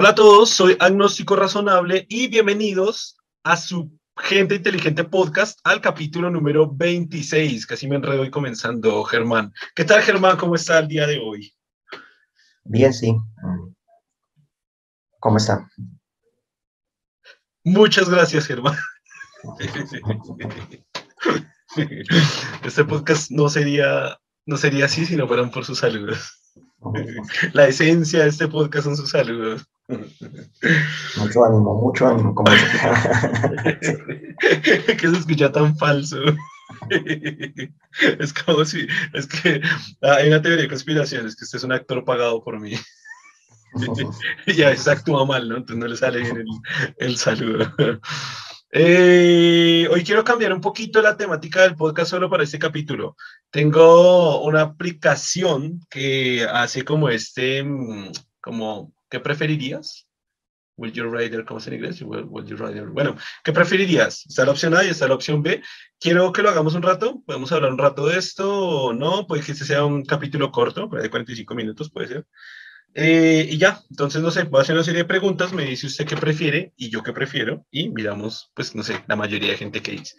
Hola a todos, soy Agnóstico Razonable y bienvenidos a su Gente Inteligente Podcast al capítulo número 26. Casi me enredo y comenzando, Germán. ¿Qué tal, Germán? ¿Cómo está el día de hoy? Bien, sí. ¿Cómo está? Muchas gracias, Germán. Este podcast no sería, no sería así si no fueran por sus saludos. La esencia de este podcast son sus saludos. Mucho ánimo, mucho ánimo. Como que se escucha tan falso. Es como si, es que hay una teoría de conspiración, es que usted es un actor pagado por mí. y a veces actúa mal, ¿no? Entonces no le sale bien el, el saludo. Eh, hoy quiero cambiar un poquito la temática del podcast solo para este capítulo. Tengo una aplicación que hace como este, mm, como, ¿qué preferirías? Will you rather, ¿cómo se en inglés? Will, you rather? Bueno, ¿qué preferirías? Está la opción A y está la opción B. Quiero que lo hagamos un rato. Podemos hablar un rato de esto o no. Puede que este sea un capítulo corto, de 45 minutos, puede ser. Eh, y ya, entonces, no sé, voy a hacer una serie de preguntas, me dice usted qué prefiere y yo qué prefiero, y miramos, pues, no sé, la mayoría de gente que dice.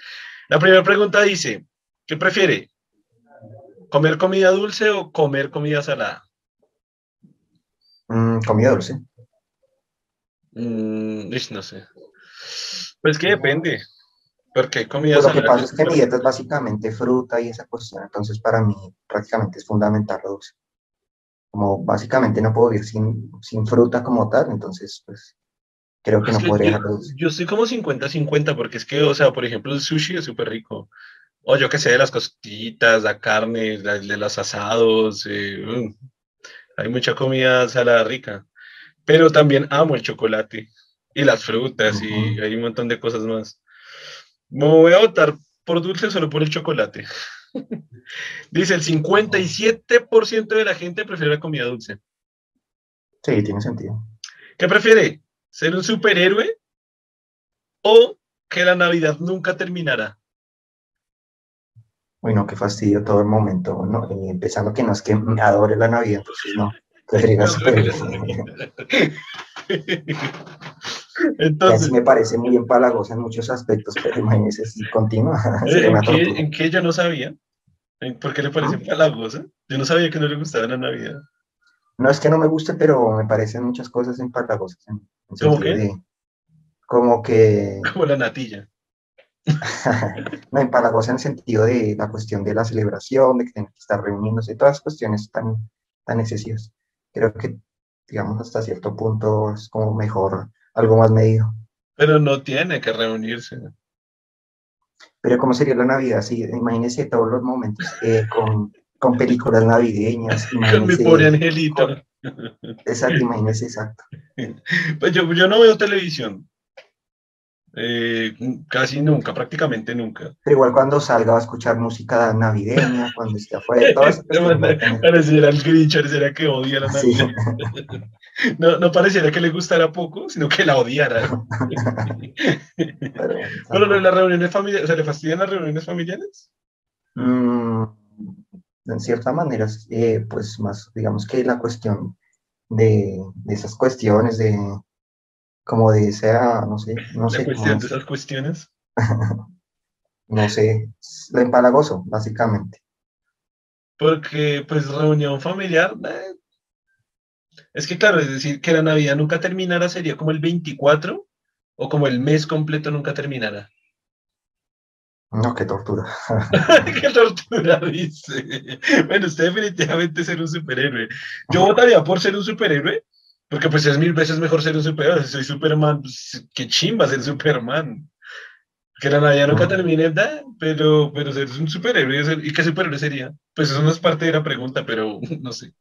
La primera pregunta dice, ¿qué prefiere? ¿Comer comida dulce o comer comida salada? Mm, comida dulce. Mm, no sé. Pues que depende. Porque comida pues Lo que pasa es que mi dieta es básicamente fruta y esa cuestión, entonces para mí prácticamente es fundamental lo dulce como básicamente no puedo vivir sin, sin fruta como tal, entonces pues creo que no podría yo, yo estoy como 50-50 porque es que, o sea, por ejemplo, el sushi es súper rico. O yo que sé, de las costillitas, la carne, de los asados, eh, mm, hay mucha comida salada rica. Pero también amo el chocolate y las frutas y hay un montón de cosas más. Me voy a votar por dulce solo por el chocolate. Dice, el 57% de la gente prefiere la comida dulce. Sí, tiene sentido. ¿Qué prefiere? ¿Ser un superhéroe o que la Navidad nunca terminara? Bueno, qué fastidio todo el momento, ¿no? empezando que no es que adore la Navidad, entonces no, preferiría superhéroe. Entonces, me parece muy empalagosa en muchos aspectos, pero imagínese si continúa. ¿En qué, yo no sabía? ¿Por qué le parece ¿Ah? empalagosa? Yo no sabía que no le gustaba la Navidad. No es que no me guste, pero me parecen muchas cosas empalagosas. En, ¿Cómo qué? como que... Como la natilla. no, empalagosa en el sentido de la cuestión de la celebración, de que tienen que estar reuniéndose, todas las cuestiones tan, tan excesivas. Creo que, digamos, hasta cierto punto es como mejor algo más medido. Pero no tiene que reunirse. Pero ¿cómo sería la Navidad? Sí, imagínese todos los momentos eh, con, con, películas navideñas. Con mi pobre angelito. exacto, imagínese, exacto. Pues yo, yo no veo televisión. Eh, casi nunca, prácticamente nunca. Pero igual cuando salga va a escuchar música navideña, cuando esté afuera, eso. pareciera el Grinch, pareciera que odia la Navidad. No, no pareciera que le gustara poco, sino que la odiara. Bueno, las reuniones familiares, o sea, ¿le fastidian las reuniones familiares? Mm, en cierta manera, eh, pues más, digamos que la cuestión de, de esas cuestiones de como de esa, no sé, no sé. cuestión de esas cuestiones? no sé, lo empalagoso, básicamente. Porque, pues, reunión familiar, eh, es que, claro, es decir, que la Navidad nunca terminara sería como el 24 o como el mes completo nunca terminara. No, qué tortura. qué tortura, dice. Bueno, usted definitivamente ser un superhéroe. Yo votaría por ser un superhéroe, porque pues es mil veces mejor ser un superhéroe. Si soy Superman, pues, qué chimba ser Superman. Que la Navidad nunca termine, pero, pero ser un superhéroe. ¿Y qué superhéroe sería? Pues eso no es parte de la pregunta, pero no sé.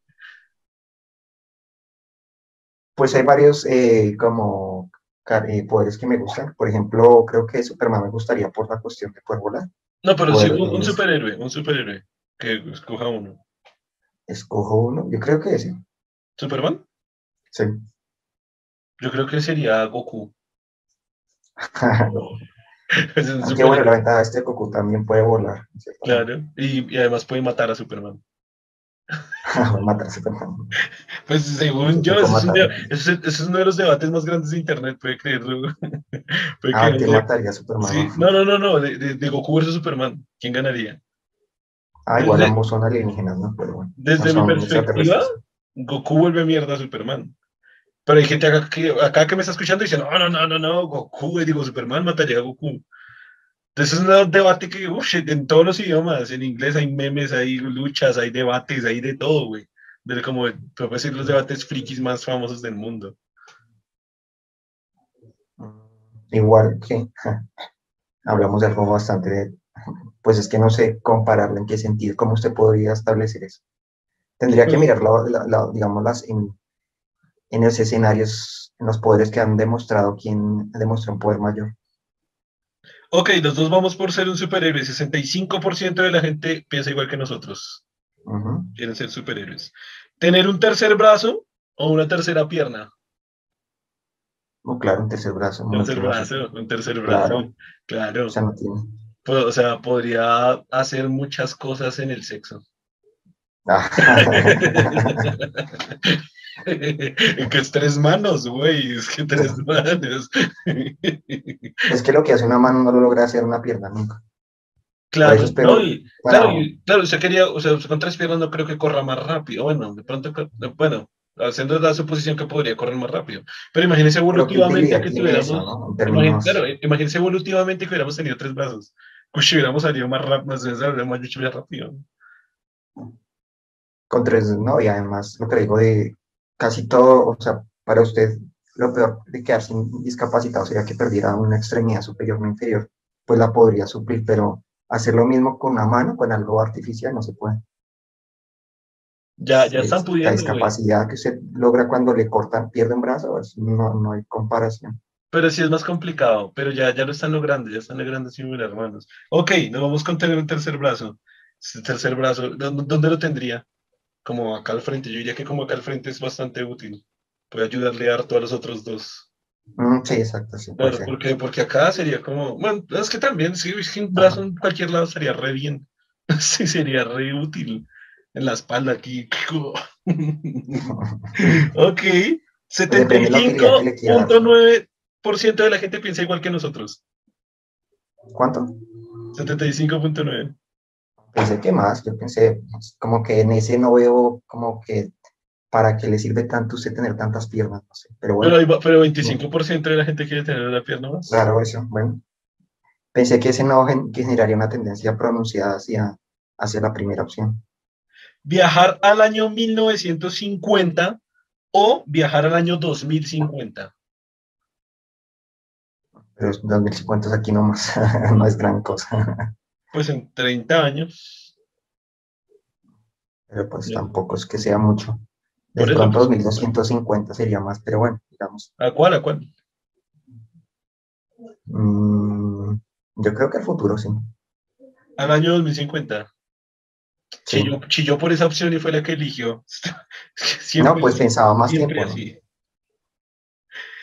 Pues hay varios eh, como eh, poderes que me gustan. Por ejemplo, creo que Superman me gustaría por la cuestión de poder volar. No, pero sí, un, superhéroe, un superhéroe. Que escoja uno. Escojo uno, yo creo que ese. ¿Superman? Sí. Yo creo que sería Goku. no. Qué bueno, la ventaja de este Goku también puede volar. Claro, y, además puede matar a Superman. matar a Superman. Pues según yo, ese es, un es- es uno de los debates más grandes de Internet, puede creerlo. Puede Ah, creerlo. mataría a Superman. Sí, No, no, no, no, de, de- de Goku versus Superman. ¿Quién ganaría? Ah, igual desde- ambos son alienígenas, ¿no? Pero bueno. Desde no mi perspectiva. Goku vuelve mierda a Superman. Pero hay gente acá que, acá que me está escuchando y dice, no, no, no, no, no, Goku, y digo, Superman mataría a Goku. Entonces es un debate que, uff, en todos los idiomas, en inglés hay memes, hay luchas, hay debates, hay de todo, güey. De como, puedo decir, los debates frikis más famosos del mundo. Igual que hablamos de algo bastante de, pues es que no sé compararlo en qué sentido, cómo usted podría establecer eso. Tendría que Pues- mirarlo, la- la- digamos, las, en, en los escenarios, en los poderes que han demostrado quién demostró un poder mayor. Ok, los dos vamos por ser un superhéroe. 65% de la gente piensa igual que nosotros. Quieren ser superhéroes. Tener un tercer brazo o una tercera pierna. Oh, claro, un tercer brazo. Un tercer brazo, un tercer Claro. brazo. Claro. O sea, no tiene. O sea, podría hacer muchas cosas en el sexo. Que es tres manos, güey. Es que tres manos. es que lo que hace una mano no lo logra hacer una pierna nunca. claro, no, y- Para- claro, y- claro, usted quería, o sea, con tres piernas no creo que corra más rápido. Bueno, de pronto, bueno, haciendo la suposición que podría correr más rápido. Pero imagínese pero ¿qué evolutivamente que tuviéramos. eso, eh, imagínese evolutivamente que hubiéramos tenido tres brazos. Pues hubiéramos salido más rápido, más, más, rápido. con tres, no, y además lo que digo de casi todo, o sea, para usted lo peor de quedarse discapacitado sería que perdiera una extremidad superior o inferior, pues la podría suplir, pero hacer lo mismo con una mano, con algo artificial, no se puede. Ya, ya están Es- La pudiendo. güey. discapacidad que usted logra cuando le cortan, pierde un brazo, no, no hay comparación. Pero sí es más complicado, pero ya, ya lo están logrando, ya están logrando mis hermanos. Ok, nos vamos con tener un tercer brazo. Tercer brazo, ¿dó- ¿dónde lo tendría? Como acá al frente, yo diría que como acá al frente es bastante útil. Puede ayudarle harto a los otros dos. Mm, sí, exacto, sí, Claro, porque, porque acá sería como, bueno, es que también, sí, un brazo en cualquier lado sería re bien. Sí, sería re útil. En la espalda aquí. Ok, depende de la utilidad que le quiera dar. 75.9% de la gente piensa igual que nosotros. ¿Cuánto? 75.9. Pensé que más, yo pensé, pues, como que en ese no veo como que para qué le sirve tanto usted tener tantas piernas, no sé, pero bueno. Pero, pero 25% de la gente quiere tener una pierna más. Claro, eso, bueno. Pensé que ese no generaría una tendencia pronunciada hacia, hacia la primera opción. Viajar al año 1950 o viajar al año 2050. Pero es 2050 es aquí nomás, no es gran cosa. Pues en 30 años. Pero pues tampoco es que sea mucho. De Por eso, pronto pues. 2250 sería más, pero bueno, digamos. ¿A cuál? ¿A cuál? mm, yo creo que el futuro sí. Al año 2050. Sí. Chilló, chilló por esa opción y fue la que eligió. Siempre No, pues pensaba más tiempo. ¿no?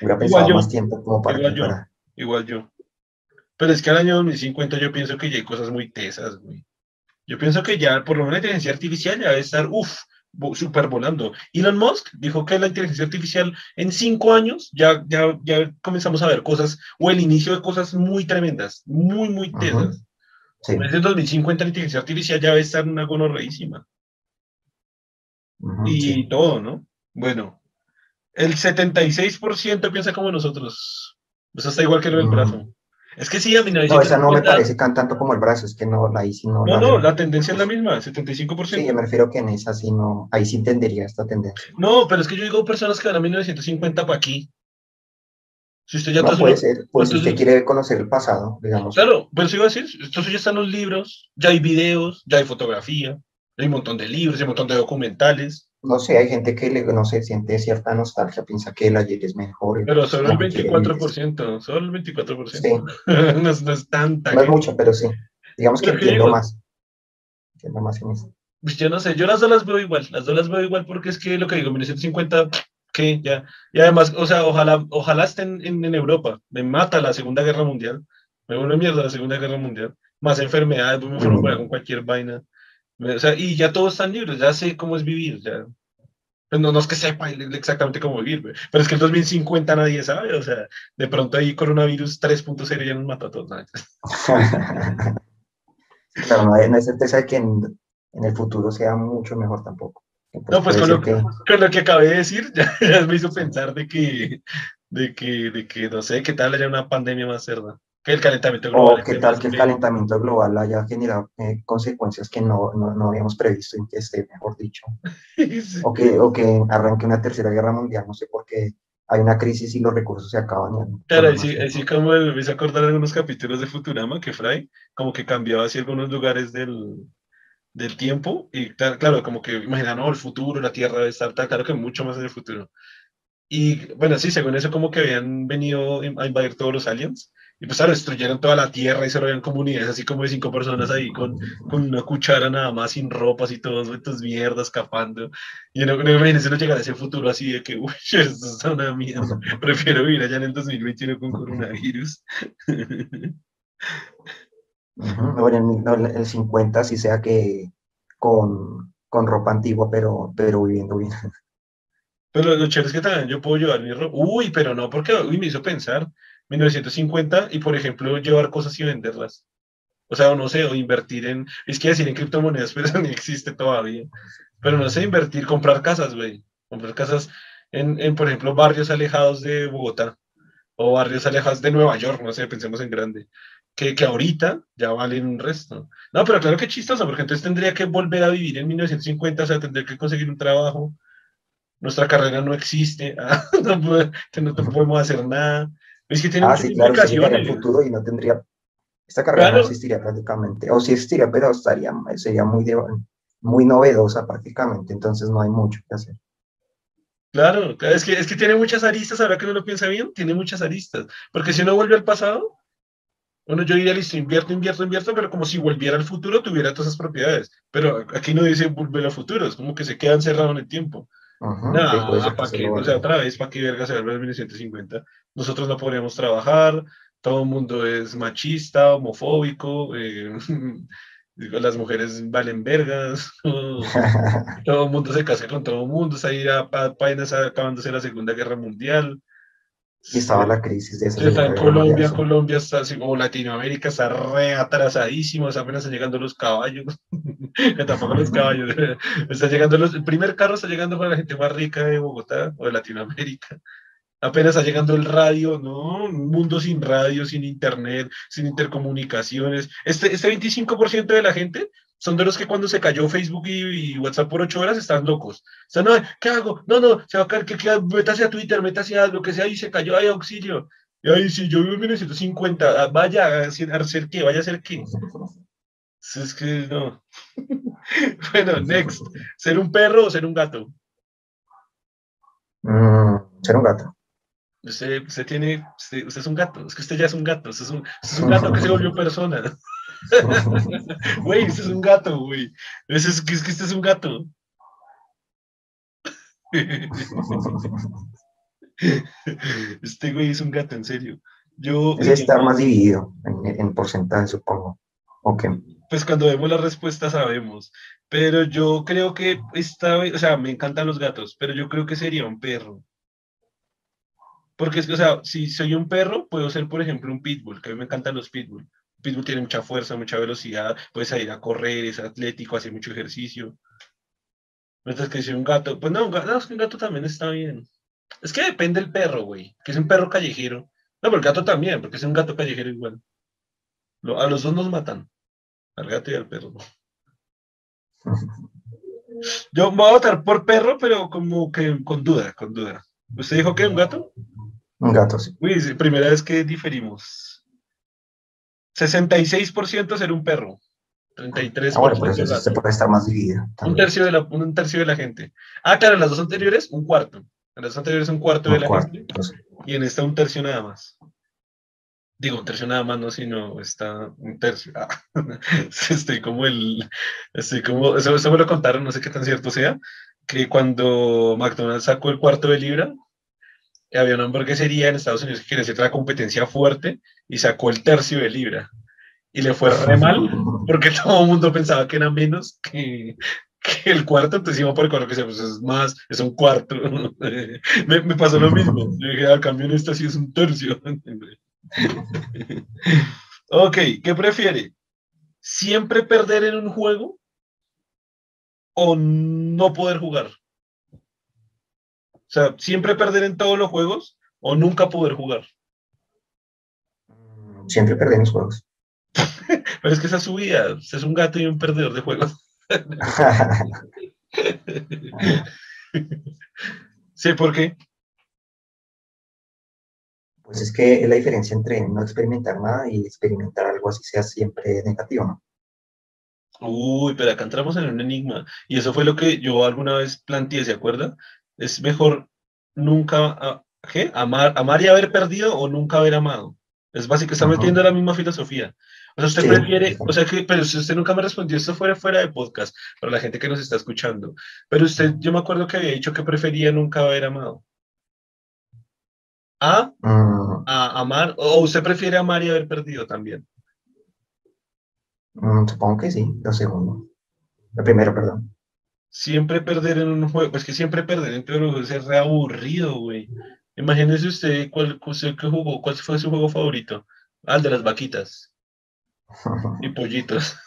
Hubiera pensado yo. más tiempo como para Igual yo. Igual yo. Pero es que al año 2050 yo pienso que ya hay cosas muy tesas, güey. Yo pienso que ya, por lo menos la inteligencia artificial ya debe estar, uff, super volando. Elon Musk dijo que la inteligencia artificial en cinco años ya, ya, ya comenzamos a ver cosas, o el inicio de cosas muy tremendas, muy, muy tesas. Sí. Desde el 2050 la inteligencia artificial ya debe estar en una gonorreísima. ujú, Y sí. todo, ¿no? Bueno, el 76% piensa como nosotros. Eso está igual que lo del brazo. Es que sí, a No, esa no me 1950 parece tanto como el brazo, es que no, ahí sí no. No, la no, la tendencia es la misma, 75%. Sí, yo me refiero que en esa sí no, ahí sí entendería esta tendencia. No, pero es que yo digo personas que van a 1950 para aquí. Si usted ya No puede ser, pues si usted entonces- quiere conocer el pasado, digamos. Claro, pero eso iba a decir, entonces ya están los libros, ya hay videos, ya hay fotografía, hay un montón de libros, hay un montón de documentales, No sé, hay gente que le, no sé, siente cierta nostalgia, piensa que el ayer es mejor. pero solo el no quiere- 24%, solo el 24%. Sí, no, es, no es tanta. no es mucho, pero sí. Digamos que Pero ¿qué entiendo más. Entiendo más en eso. Pues yo no sé, yo las dos las veo igual, las dos las veo igual porque es que lo que digo, 1950, que ya, y además, o sea, ojalá, ojalá estén en, en Europa, me mata la Segunda Guerra Mundial, me vuelve mierda la Segunda Guerra Mundial, más enfermedades, me enfermo con cualquier vaina, o sea, y ya todos están libres, ya sé cómo es vivir, ya. Pues no, no es que sepa exactamente cómo vivir, pero es que el 2050 nadie sabe, o sea, de pronto ahí coronavirus 3.0 ya nos mata a todos. claro, no hay, certeza de que en, el futuro sea mucho mejor tampoco. no, pues con lo, que... con lo, que... acabé de decir, ya, me hizo pensar de que, de que, de que, no sé, qué tal haya una pandemia más cerda que el calentamiento global. O qué tal que el calentamiento global haya generado eh, consecuencias que no, no, no, habíamos previsto en que esté, mejor dicho. o, que, o que arranque una tercera guerra mundial, no sé por qué hay una crisis y los recursos se acaban. Claro, así, así como me hizo acordar algunos capítulos de Futurama que Fry como que cambiaba así algunos lugares del, del tiempo y claro, como que imagina, no, el futuro, la Tierra debe estar tal, claro que mucho más en el futuro. Y bueno, sí, según eso como que habían venido a invadir todos los aliens y pues, claro, destruyeron toda la tierra y se rodean comunidades así como de cinco personas ahí con, con una cuchara nada más, sin ropas y todos estos mierdas escapando. Y no, no imagínense no llegar a ese futuro así de que, uy, esto es una mierda. Prefiero vivir allá en el 2021 con coronavirus. Bueno, el, 50 sí sea que con, con ropa antigua, pero, pero viviendo bien. Pero lo chévere es que también yo puedo llevar mi ropa. Uy, pero no, porque uy, me hizo pensar. 1950 y, por ejemplo, llevar cosas y venderlas. O sea, no sé, o invertir en, es que decir en criptomonedas, pero eso ni existe todavía. Pero no sé, invertir, comprar casas, güey. Comprar casas en, en, por ejemplo, barrios alejados de Bogotá o barrios alejados de Nueva York, no sé, pensemos en grande. Que, que ahorita ya valen un resto. No, pero claro que chistoso, porque entonces tendría que volver a vivir en 1950, o sea, tendría que conseguir un trabajo. Nuestra carrera no existe, no, no podemos hacer nada. Es que tiene ah, sí, claro, en el futuro y no tendría, esta carrera no existiría prácticamente, o sí existiría, pero estaría, sería muy, muy novedosa prácticamente, entonces no hay mucho que hacer. Claro, es que, es que tiene muchas aristas, ahora que no lo piensa bien, tiene muchas aristas, porque si uno vuelve al pasado, bueno, yo diría, listo, invierto, invierto, invierto, pero como si volviera al futuro tuviera todas esas propiedades, pero aquí no dice volver al futuro, es como que se queda encerrado en el tiempo. Nada, ¿para qué? O sea, otra vez, ¿para qué verga se vuelve en 1950? Nosotros no podríamos trabajar, todo el mundo es machista, homofóbico, eh, las mujeres valen vergas, todo el mundo se casa con todo el mundo, está ahí apenas acabándose la Segunda Guerra Mundial. Y estaba la crisis de esa Está en Colombia, Colombia está así, como Latinoamérica está re atrasadísimo, apenas están llegando los caballos, tampoco los caballos, está llegando los, el primer carro está llegando para la gente más rica de Bogotá o de Latinoamérica, apenas está llegando el radio, ¿no? Un mundo sin radio, sin internet, sin intercomunicaciones. Este, este 25% de la gente son de los que cuando se cayó Facebook y, WhatsApp por ocho horas están locos. O sea, no, ¿qué hago? No, no, se va a caer, que, que, métase a Twitter, métase a lo que sea y se cayó, hay auxilio. Y ahí sí, yo vivo en 1950, ah, vaya a hacer qué, vaya a hacer qué. Es que no. bueno, next. ¿Ser un perro o ser un gato? Mm, ser un gato. Usted, usted tiene, usted, es un gato, es que usted ya es un gato, usted es un, es un gato que se volvió persona. Güey, este es un gato, güey. Es, es, que este es un gato. Este güey es un gato, en serio. Yo, es estar más dividido en, en porcentaje, supongo. Ok. Pues cuando vemos la respuesta sabemos. Pero yo creo que esta o sea, me encantan los gatos, pero yo creo que sería un perro. Porque es que, o sea, si soy un perro, puedo ser, por ejemplo, un pitbull, que a mí me encantan los pitbull. Pitbull tiene mucha fuerza, mucha velocidad, puede salir a correr, es atlético, hace mucho ejercicio. Mientras que si un gato, pues no, un gato, es que un gato también está bien. Es que depende del perro, güey, que es un perro callejero. No, pero el gato también, porque es un gato callejero igual. a los dos nos matan, al gato y al perro. Yo me voy a votar por perro, pero como que con duda, con duda. ¿Usted dijo que un gato? Un gato, sí. Uy, primera vez que diferimos. 66% ser un perro. 33% ah, bueno, pues se puede estar más dividido. Un tercio, de la, un tercio de la gente. Ah, claro, en las dos anteriores, un cuarto. En las dos anteriores, un cuarto de la gente. Pues. Y en esta, un tercio nada más. Digo, un tercio nada más, no, sino está un tercio. Ah, estoy como el. Estoy como. Eso, eso me lo contaron, no sé qué tan cierto sea. Que cuando McDonald's sacó el cuarto de libra, había una hamburguesería en Estados Unidos que quería hacer competencia fuerte y sacó el tercio de libra. Y le fue re mal porque todo el mundo pensaba que era menos que, el cuarto, entonces iba por el cuarto que sea, pues es más, es un cuarto. me, pasó lo mismo. Yo dije, al cambio en esta sí es un tercio. ok, ¿qué prefiere? ¿Siempre perder en un juego o no poder jugar? O sea, ¿siempre perder en todos los juegos o nunca poder jugar? Siempre perder en los juegos. Pero es que esa es su vida. es un gato y un perdedor de juegos. sí, ¿por qué? Pues es que es la diferencia entre no experimentar nada y experimentar algo así sea siempre negativo, ¿no? Uy, pero acá entramos en un enigma. Y eso fue lo que yo alguna vez planteé, ¿se acuerda? Es mejor nunca, ¿qué? Amar, amar y haber perdido o nunca haber amado. Es básico, está metiendo la misma filosofía. O sea, usted prefiere, o sea, que, pero si usted nunca me respondió, esto fuera fuera de podcast, para la gente que nos está escuchando. Pero usted, yo me acuerdo que había dicho que prefería nunca haber amado. ¿A? Mm. ¿A amar? ¿O usted prefiere amar y haber perdido también? Mm, supongo que sí, lo segundo. Lo primero, perdón. Siempre perder en un juego, pues que siempre perder en juego es re aburrido, güey. Imagínese usted cuál, usted que jugó, cuál fue su juego favorito. Ah, el de las vaquitas y pollitos.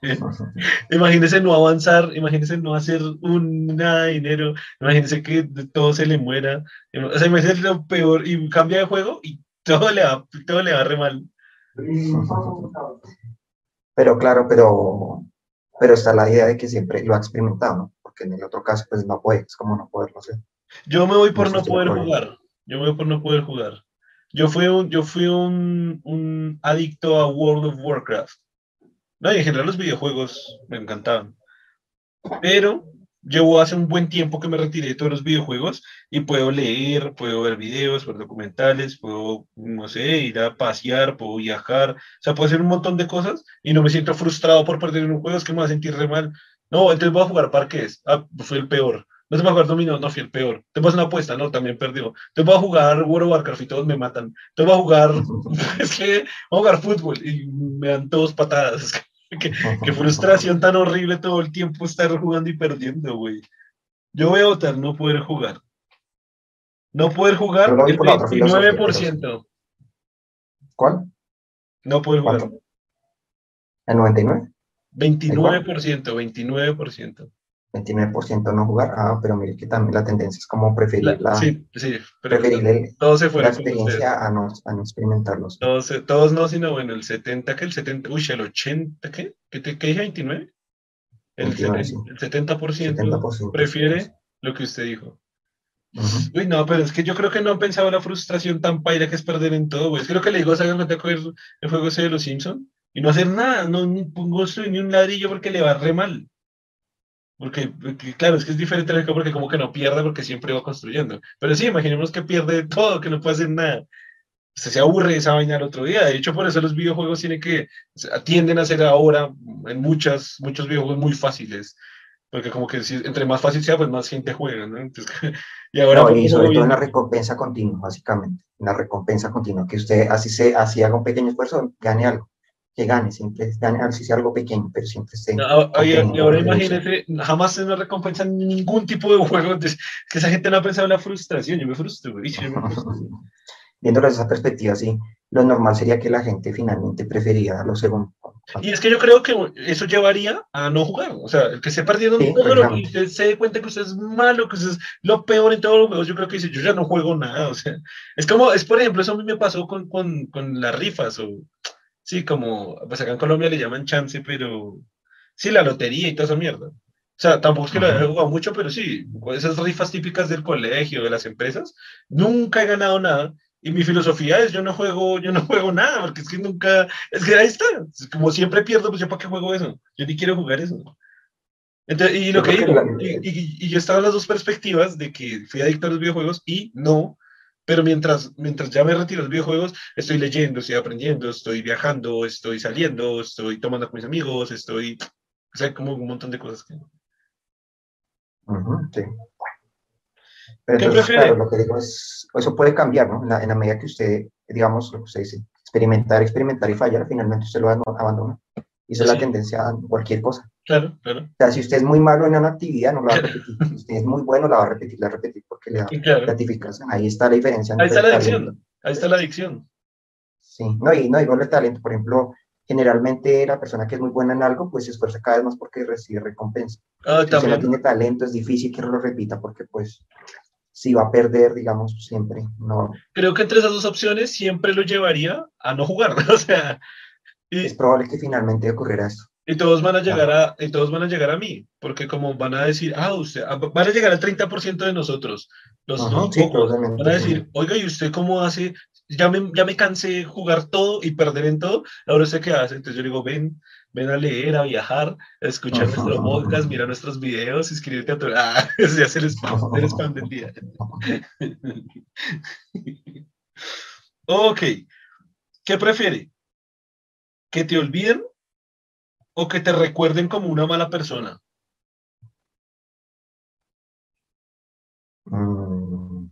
imagínese no avanzar, imagínese no hacer un, nada de dinero, imagínese que todo se le muera, o sea, imagínese lo peor y cambia de juego y todo le va, todo le va re mal. Pero claro, pero, pero está la idea de que siempre lo ha experimentado, ¿no? Porque en el otro caso, pues no puede, es como no poderlo hacer. Yo me voy por no, poder jugar, yo me voy por no poder jugar. Yo fui un, yo fui un, un adicto a World of Warcraft. No, y en general los videojuegos me encantaban. Pero llevo hace un buen tiempo que me retiré de todos los videojuegos y puedo leer, puedo ver videos, ver documentales, puedo, no sé, ir a pasear, puedo viajar, o sea, puedo hacer un montón de cosas y no me siento frustrado por perder un juego, es que me va a sentir re mal. No, entonces voy a jugar parques. Ah, fue el peor. No se me acuerdo dominó, no fui el peor. Te vas una apuesta, no, también perdió. Te voy a jugar World of Warcraft y todos me matan. Te voy a jugar, es que voy a jugar fútbol y me dan todos patadas. qué, frustración tan horrible todo el tiempo estar jugando y perdiendo, güey. Yo voy a votar no poder jugar. No poder jugar el 29%. ¿Cuál? No poder jugar. ¿El 99? 29%, 29%. 29% no jugar. Ah, pero mire que también la tendencia es como preferir la, sí, sí, preferir el, todos se la experiencia a no, a no experimentarlos. Todos, todos no, sino bueno, el 70, que el 70, uy, el 80, ¿qué? ¿Qué, te, qué dije 29? El, 29, 70, el 70%, prefiere lo que usted dijo. Uy, no, pero es que yo creo que no han pensado la frustración tan paira que es perder en todo, güey. Es que lo que le digo, ¿saben cuenta coger el juego ese de los Simpsons? Y no hacer nada, no ni pongo ni un ladrillo porque le va re mal. Porque, claro, es que es diferente porque como que no pierde porque siempre va construyendo. Pero sí, imaginemos que pierde todo, que no puede hacer nada. Se, se aburre esa vaina el otro día. De hecho, por eso los videojuegos tienen que, tienden a ser ahora en muchas, muchos videojuegos muy fáciles. Porque como que si, entre más fácil sea, pues más gente juega, ¿no? Entonces, y ahora... No, y sobre todo en la recompensa continua, básicamente. En la recompensa continua. Que usted así, se, así haga un pequeño esfuerzo, gane algo que gane, siempre gane, si sea algo pequeño, pero siempre esté. y ahora imagínese, jamás se nos recompensa ningún tipo de juego, entonces, que esa gente no ha pensado en la frustración, yo me frustro, Viéndolo desde esa perspectiva, sí, lo normal sería que la gente finalmente preferiría lo segundo. Y es que yo creo que eso llevaría a no jugar, o sea, el que se perdiendo todo lo que usted se dé cuenta que usted es malo, que usted es lo peor en todos los juegos, yo creo que dice, yo ya no juego nada, o sea, es como, es por ejemplo, eso a mí me pasó con, con, con las rifas, o Sí, como, pues acá en Colombia le llaman chance, pero sí, la lotería y toda esa mierda. O sea, tampoco es que lo haya jugado mucho, pero sí, esas rifas típicas del colegio, de las empresas, nunca he ganado nada. Y mi filosofía es, yo no juego, yo no juego nada, porque es que nunca, es que ahí está, como siempre pierdo, pues yo para qué juego eso, yo ni quiero jugar eso. Entonces, y lo que digo, y, y, y, yo estaba en las dos perspectivas de que fui adicto a los videojuegos y no, pero mientras, mientras ya me retiro de los videojuegos, estoy leyendo, estoy aprendiendo, estoy viajando, estoy saliendo, estoy tomando con mis amigos, estoy, o sea, como un montón de cosas que... sí. Pero entonces, claro, lo que digo es, eso puede cambiar, ¿no? En la, en la, medida que usted, digamos, lo que usted dice, experimentar, experimentar y fallar, finalmente usted lo abandona. Y esa es la tendencia a cualquier cosa. Claro, claro. O sea, si usted es muy malo en una actividad, no la va a repetir. Si usted es muy bueno, la va a repetir, la va a repetir porque le da Claro. gratificación. Ahí está la diferencia. Ahí está la adicción. Ahí está la adicción. Sí, no, y no digo el talento, por ejemplo, generalmente la persona que es muy buena en algo, pues se esfuerza cada vez más porque recibe recompensa. Ah, Si no tiene talento, es difícil que lo repita porque pues si va a perder, digamos, siempre, no, Creo que entre esas dos opciones siempre lo llevaría a no jugar. O sea, y, es probable que finalmente ocurriera esto. Y todos van a llegar a, y todos van a llegar a mí, porque como van a decir, ah, usted, ah, van a llegar al 30% de nosotros, los, Ajá, sí, pocos. Van a decir, oiga, ¿y usted cómo hace? Ya me, ya me cansé de jugar todo y perder en todo, ahora usted qué hace? Entonces yo digo, ven, ven a leer, a viajar, a escuchar Ajá. nuestro podcast, mira nuestros videos, inscribirte a tu... Ah, ese es el spam, el spam del día. ok, ¿qué prefiere? ¿Que te olviden o que te recuerden como una mala persona? Mm.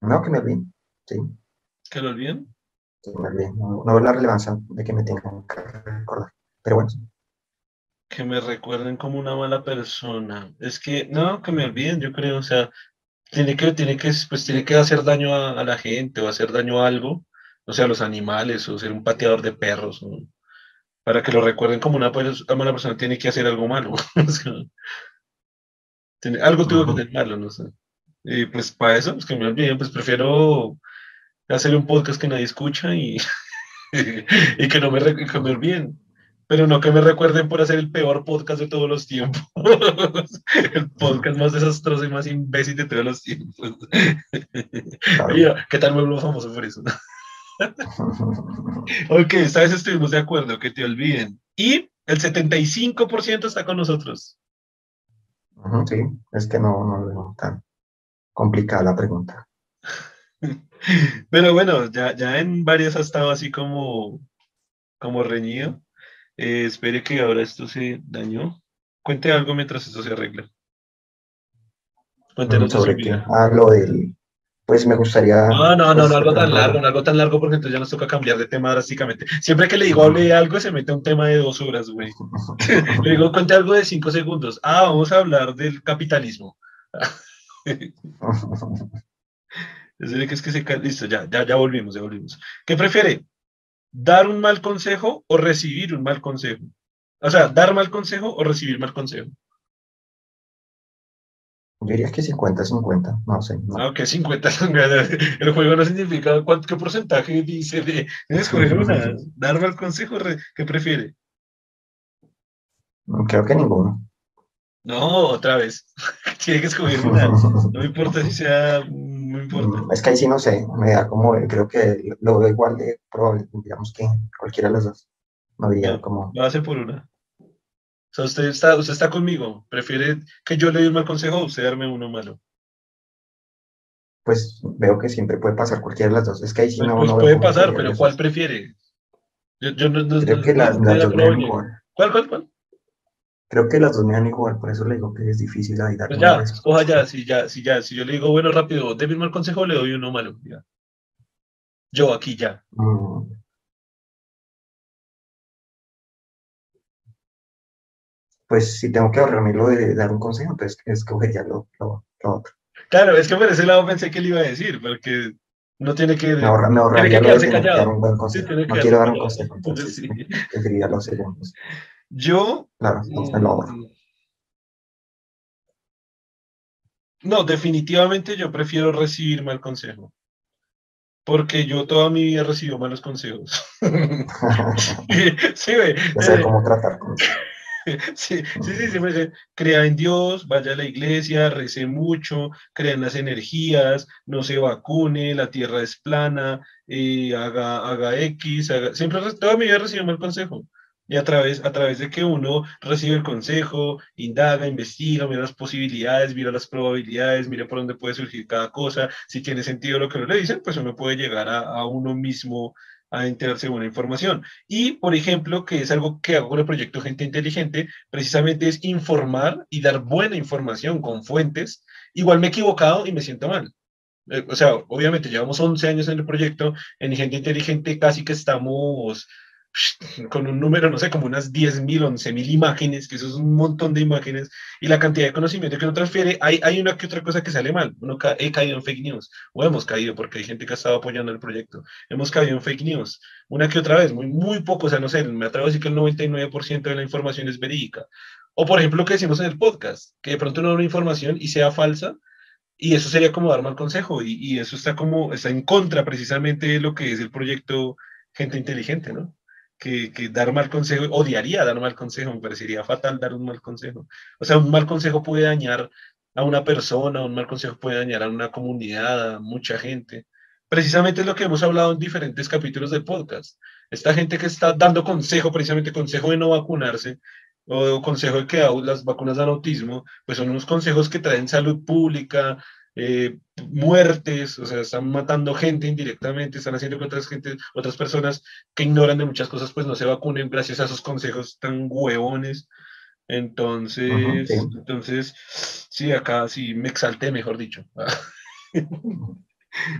No, que me olviden. Sí, ¿Que lo olviden? que me olviden. No, no veo la relevancia de que me tengan que recordar. Pero bueno. Que me recuerden como una mala persona. Es que, no, que me olviden, yo creo, o sea, tiene que, tiene que, pues tiene que hacer daño a, a la gente o hacer daño a algo, o sea, a los animales, o ser un pateador de perros, o- para que lo recuerden como una mala persona, tiene que hacer algo malo. o sea, tiene- algo tuvo que tener malo, no sé. Y pues para eso, pues que me olviden, pues prefiero hacer un podcast que nadie escucha y, y que no me, que me olviden. Pero no que me recuerden por hacer el peor podcast de todos los tiempos. el podcast más desastroso y más imbécil de todos los tiempos. Claro. Oye, ¿Qué tal me vuelvo famoso por eso? Ok, esta vez estuvimos de acuerdo, que te olviden. Y el 75% está con nosotros. Sí, es que no, no lo veo tan complicada la pregunta. Pero bueno, ya, ya en varias ha estado así como, como reñido. Eh, espere que ahora esto se dañó. Cuente algo mientras esto se arregla. Cuéntenos su ¿Sobre qué? Ah, lo del... Pues me gustaría... No, no, no, pues, no, algo tan largo, no algo tan largo porque entonces ya nos toca cambiar de tema drásticamente. Siempre que le digo hable de algo se mete un tema de dos horas, güey. Le digo, cuente algo de cinco segundos. Ah, vamos a hablar del capitalismo. Es que es que se Listo, ya, ya, ya volvimos, ya volvimos. ¿Qué prefiere? ¿Dar un mal consejo o recibir un mal consejo? O sea, ¿dar mal consejo o recibir mal consejo? Yo diría que 50-50, no sé. no. Ah, ok, 50 son ganas. El juego no significa cuánto, qué porcentaje dice de escoger una. ¿Dar mal consejo qué prefiere? Creo que ninguno. No, otra vez. Tiene que escoger una. No me importa si sea. No importa. Es que ahí sí no sé, me da como, creo que lo veo igual de probable, digamos que cualquiera de las dos. No diría No. como, Lo hace por una. O sea, usted está, usted está conmigo. ¿Prefiere que yo le dé un mal consejo o usted darme uno malo? pues veo que siempre puede pasar cualquiera de las dos. Es que ahí sí Pues, no, pues no puede pasar, pero ¿cuál prefiere? Yo, yo no, no- Creo que las dos me dan igual. ¿Cuál, cuál, cuál? Creo que las dos me dan igual, por eso le digo que es difícil ahí dar Pues ya, escoja ya, si ya, si ya, si yo le digo, bueno, rápido, déme un mal consejo, le doy uno malo. ya. Yo aquí ya. Mm. Pues si tengo que ahorrarme lo de dar un consejo, entonces escogería lo, lo, lo otro. Claro, es que por ese lado pensé que le iba a decir, porque no tiene que. Me, ahorra- me ahorraría que lo de dar un buen consejo. no quiero dar un consejo, entonces Sí. preferiría los segundos. Yo. Claro, entonces me lo ahorro. mm, No, definitivamente yo prefiero recibir mal consejo. Porque yo toda mi vida recibo malos consejos. sí, ya sé eh, cómo tratar con eso. Sí, sí, sí, dice, crea en Dios, vaya a la iglesia, rece mucho, crea en las energías, no se vacune, la tierra es plana, eh, haga, haga X, haga... siempre, re- toda mi vida recibo mal consejo. Y a través, a través de que uno recibe el consejo, indaga, investiga, mira las posibilidades, mira las probabilidades, mira por dónde puede surgir cada cosa, si tiene sentido lo que uno le dicen, pues uno puede llegar a, a uno mismo a enterarse de una información. Y, por ejemplo, que es algo que hago con el proyecto Gente Inteligente, precisamente es informar y dar buena información con fuentes. Igual me he equivocado y me siento mal. Eh, o sea, obviamente llevamos 11 años en el proyecto, en Gente Inteligente casi que estamos con un número, no sé, como unas 10.000, 11.000 imágenes, que eso es un montón de imágenes, y la cantidad de conocimiento que uno transfiere, hay, hay una que otra cosa que sale mal. Uno ca he caído en fake news, o hemos caído, porque hay gente que ha estado apoyando el proyecto, hemos caído en fake news, una que otra vez, muy, muy poco, o sea, no sé, me atrevo a decir que el 99% de la información es verídica. O por ejemplo, lo que decimos en el podcast, que de pronto no da una información y sea falsa, y eso sería como dar mal consejo, y, y eso está como, está en contra precisamente de lo que es el proyecto Gente Inteligente, ¿no? Que, dar mal consejo, odiaría dar mal consejo, me parecería fatal dar un mal consejo. O sea, un mal consejo puede dañar a una persona, un mal consejo puede dañar a una comunidad, a mucha gente. Precisamente es lo que hemos hablado en diferentes capítulos del podcast. Esta gente que está dando consejo, precisamente consejo de no vacunarse, o consejo de que las vacunas dan autismo, pues son unos consejos que traen salud pública, eh, muertes, o sea, están matando gente indirectamente, están haciendo que otras, gente, otras personas que ignoran de muchas cosas, pues no se vacunen gracias a esos consejos tan huevones. Entonces, sí. entonces, sí, acá sí me exalté, mejor dicho.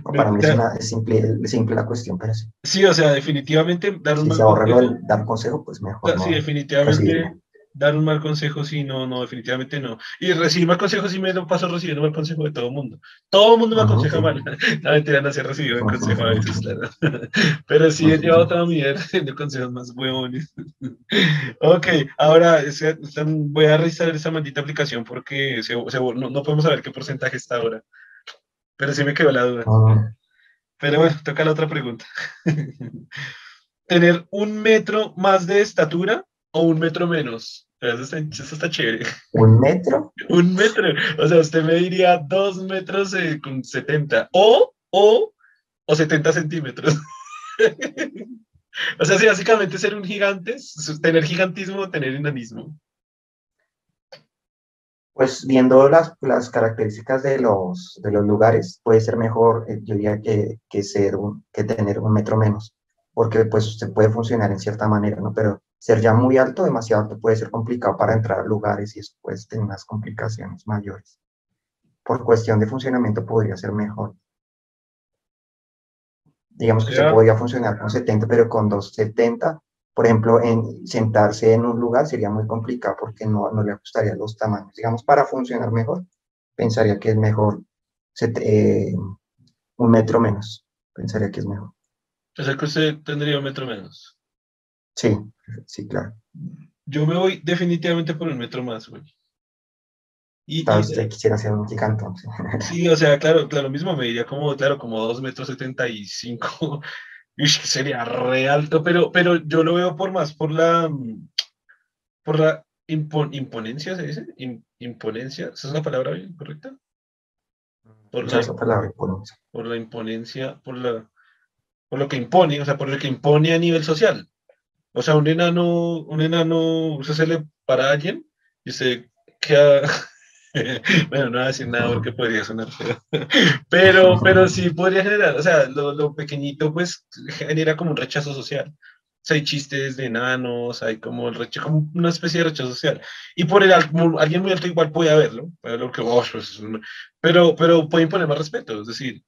para mí es, una, es, simple, es, simple, la cuestión, pero sí. Sí, o sea, definitivamente dar un si se ahorra consejo, dar consejo, pues mejor. Sí, no, definitivamente dar un mal consejo, sí, no, no, definitivamente no. Y recibir mal consejo, sí me lo paso recibiendo mal consejo de todo el mundo. Todo el mundo me aconseja mal. La mentira no se recibido el consejo a veces, claro. Pero sí he llevado toda mi vida recibiendo consejos más huevones. ok, ahora voy a revisar esa maldita aplicación porque se, se, no, no, podemos saber qué porcentaje está ahora. Pero sí me quedó la duda. Pero bueno, toca la otra pregunta. ¿Tener un metro más de estatura o un metro menos? Eso está, eso está, chévere. ¿Un metro? Un metro. O sea, usted me diría dos metros eh, con 70. O, o, o 70 centímetros. o sea, sí, básicamente ser un gigante, tener gigantismo o tener enanismo. Pues viendo las, las características de los, de los lugares, puede ser mejor, eh, yo diría, que, que, ser un, que tener un metro menos, porque pues usted puede funcionar en cierta manera, ¿no? Pero ser ya muy alto, demasiado alto, puede ser complicado para entrar a lugares y después tener unas complicaciones mayores. Por cuestión de funcionamiento podría ser mejor. Digamos que yeah. se podría funcionar con 70, pero con 270, por ejemplo, en sentarse en un lugar sería muy complicado porque no, no le ajustaría los tamaños. Digamos, para funcionar mejor, pensaría que es mejor eh, un metro menos. Pensaría que es mejor. O sea que usted tendría un metro menos. Sí, sí, claro. Yo me voy definitivamente por el metro más, güey. Y, Para usted quisiera ser un gigante. Sí, o sea, claro, claro, mismo me diría como, claro, como 2 metros 75. sería re alto, pero, pero yo lo veo por más, por la, por la impon, imponencia, ¿se dice? imponencia, ¿esa es la palabra bien correcta? Por la, esa palabra, imponencia. Por la imponencia, por la, por lo que impone, o sea, por lo que impone a nivel social. O sea, un enano, un enano, se le para a alguien y se queda. bueno, no voy a decir nada porque podría sonar feo. pero, pero sí podría generar, o sea, lo, lo, pequeñito pues genera como un rechazo social. O sea, hay chistes de enanos, hay como, el rechazo, como una especie de rechazo social. Y por el alguien muy alto igual puede haberlo, pero, que, oh, pues, pero, pero puede imponer más respeto, es decir,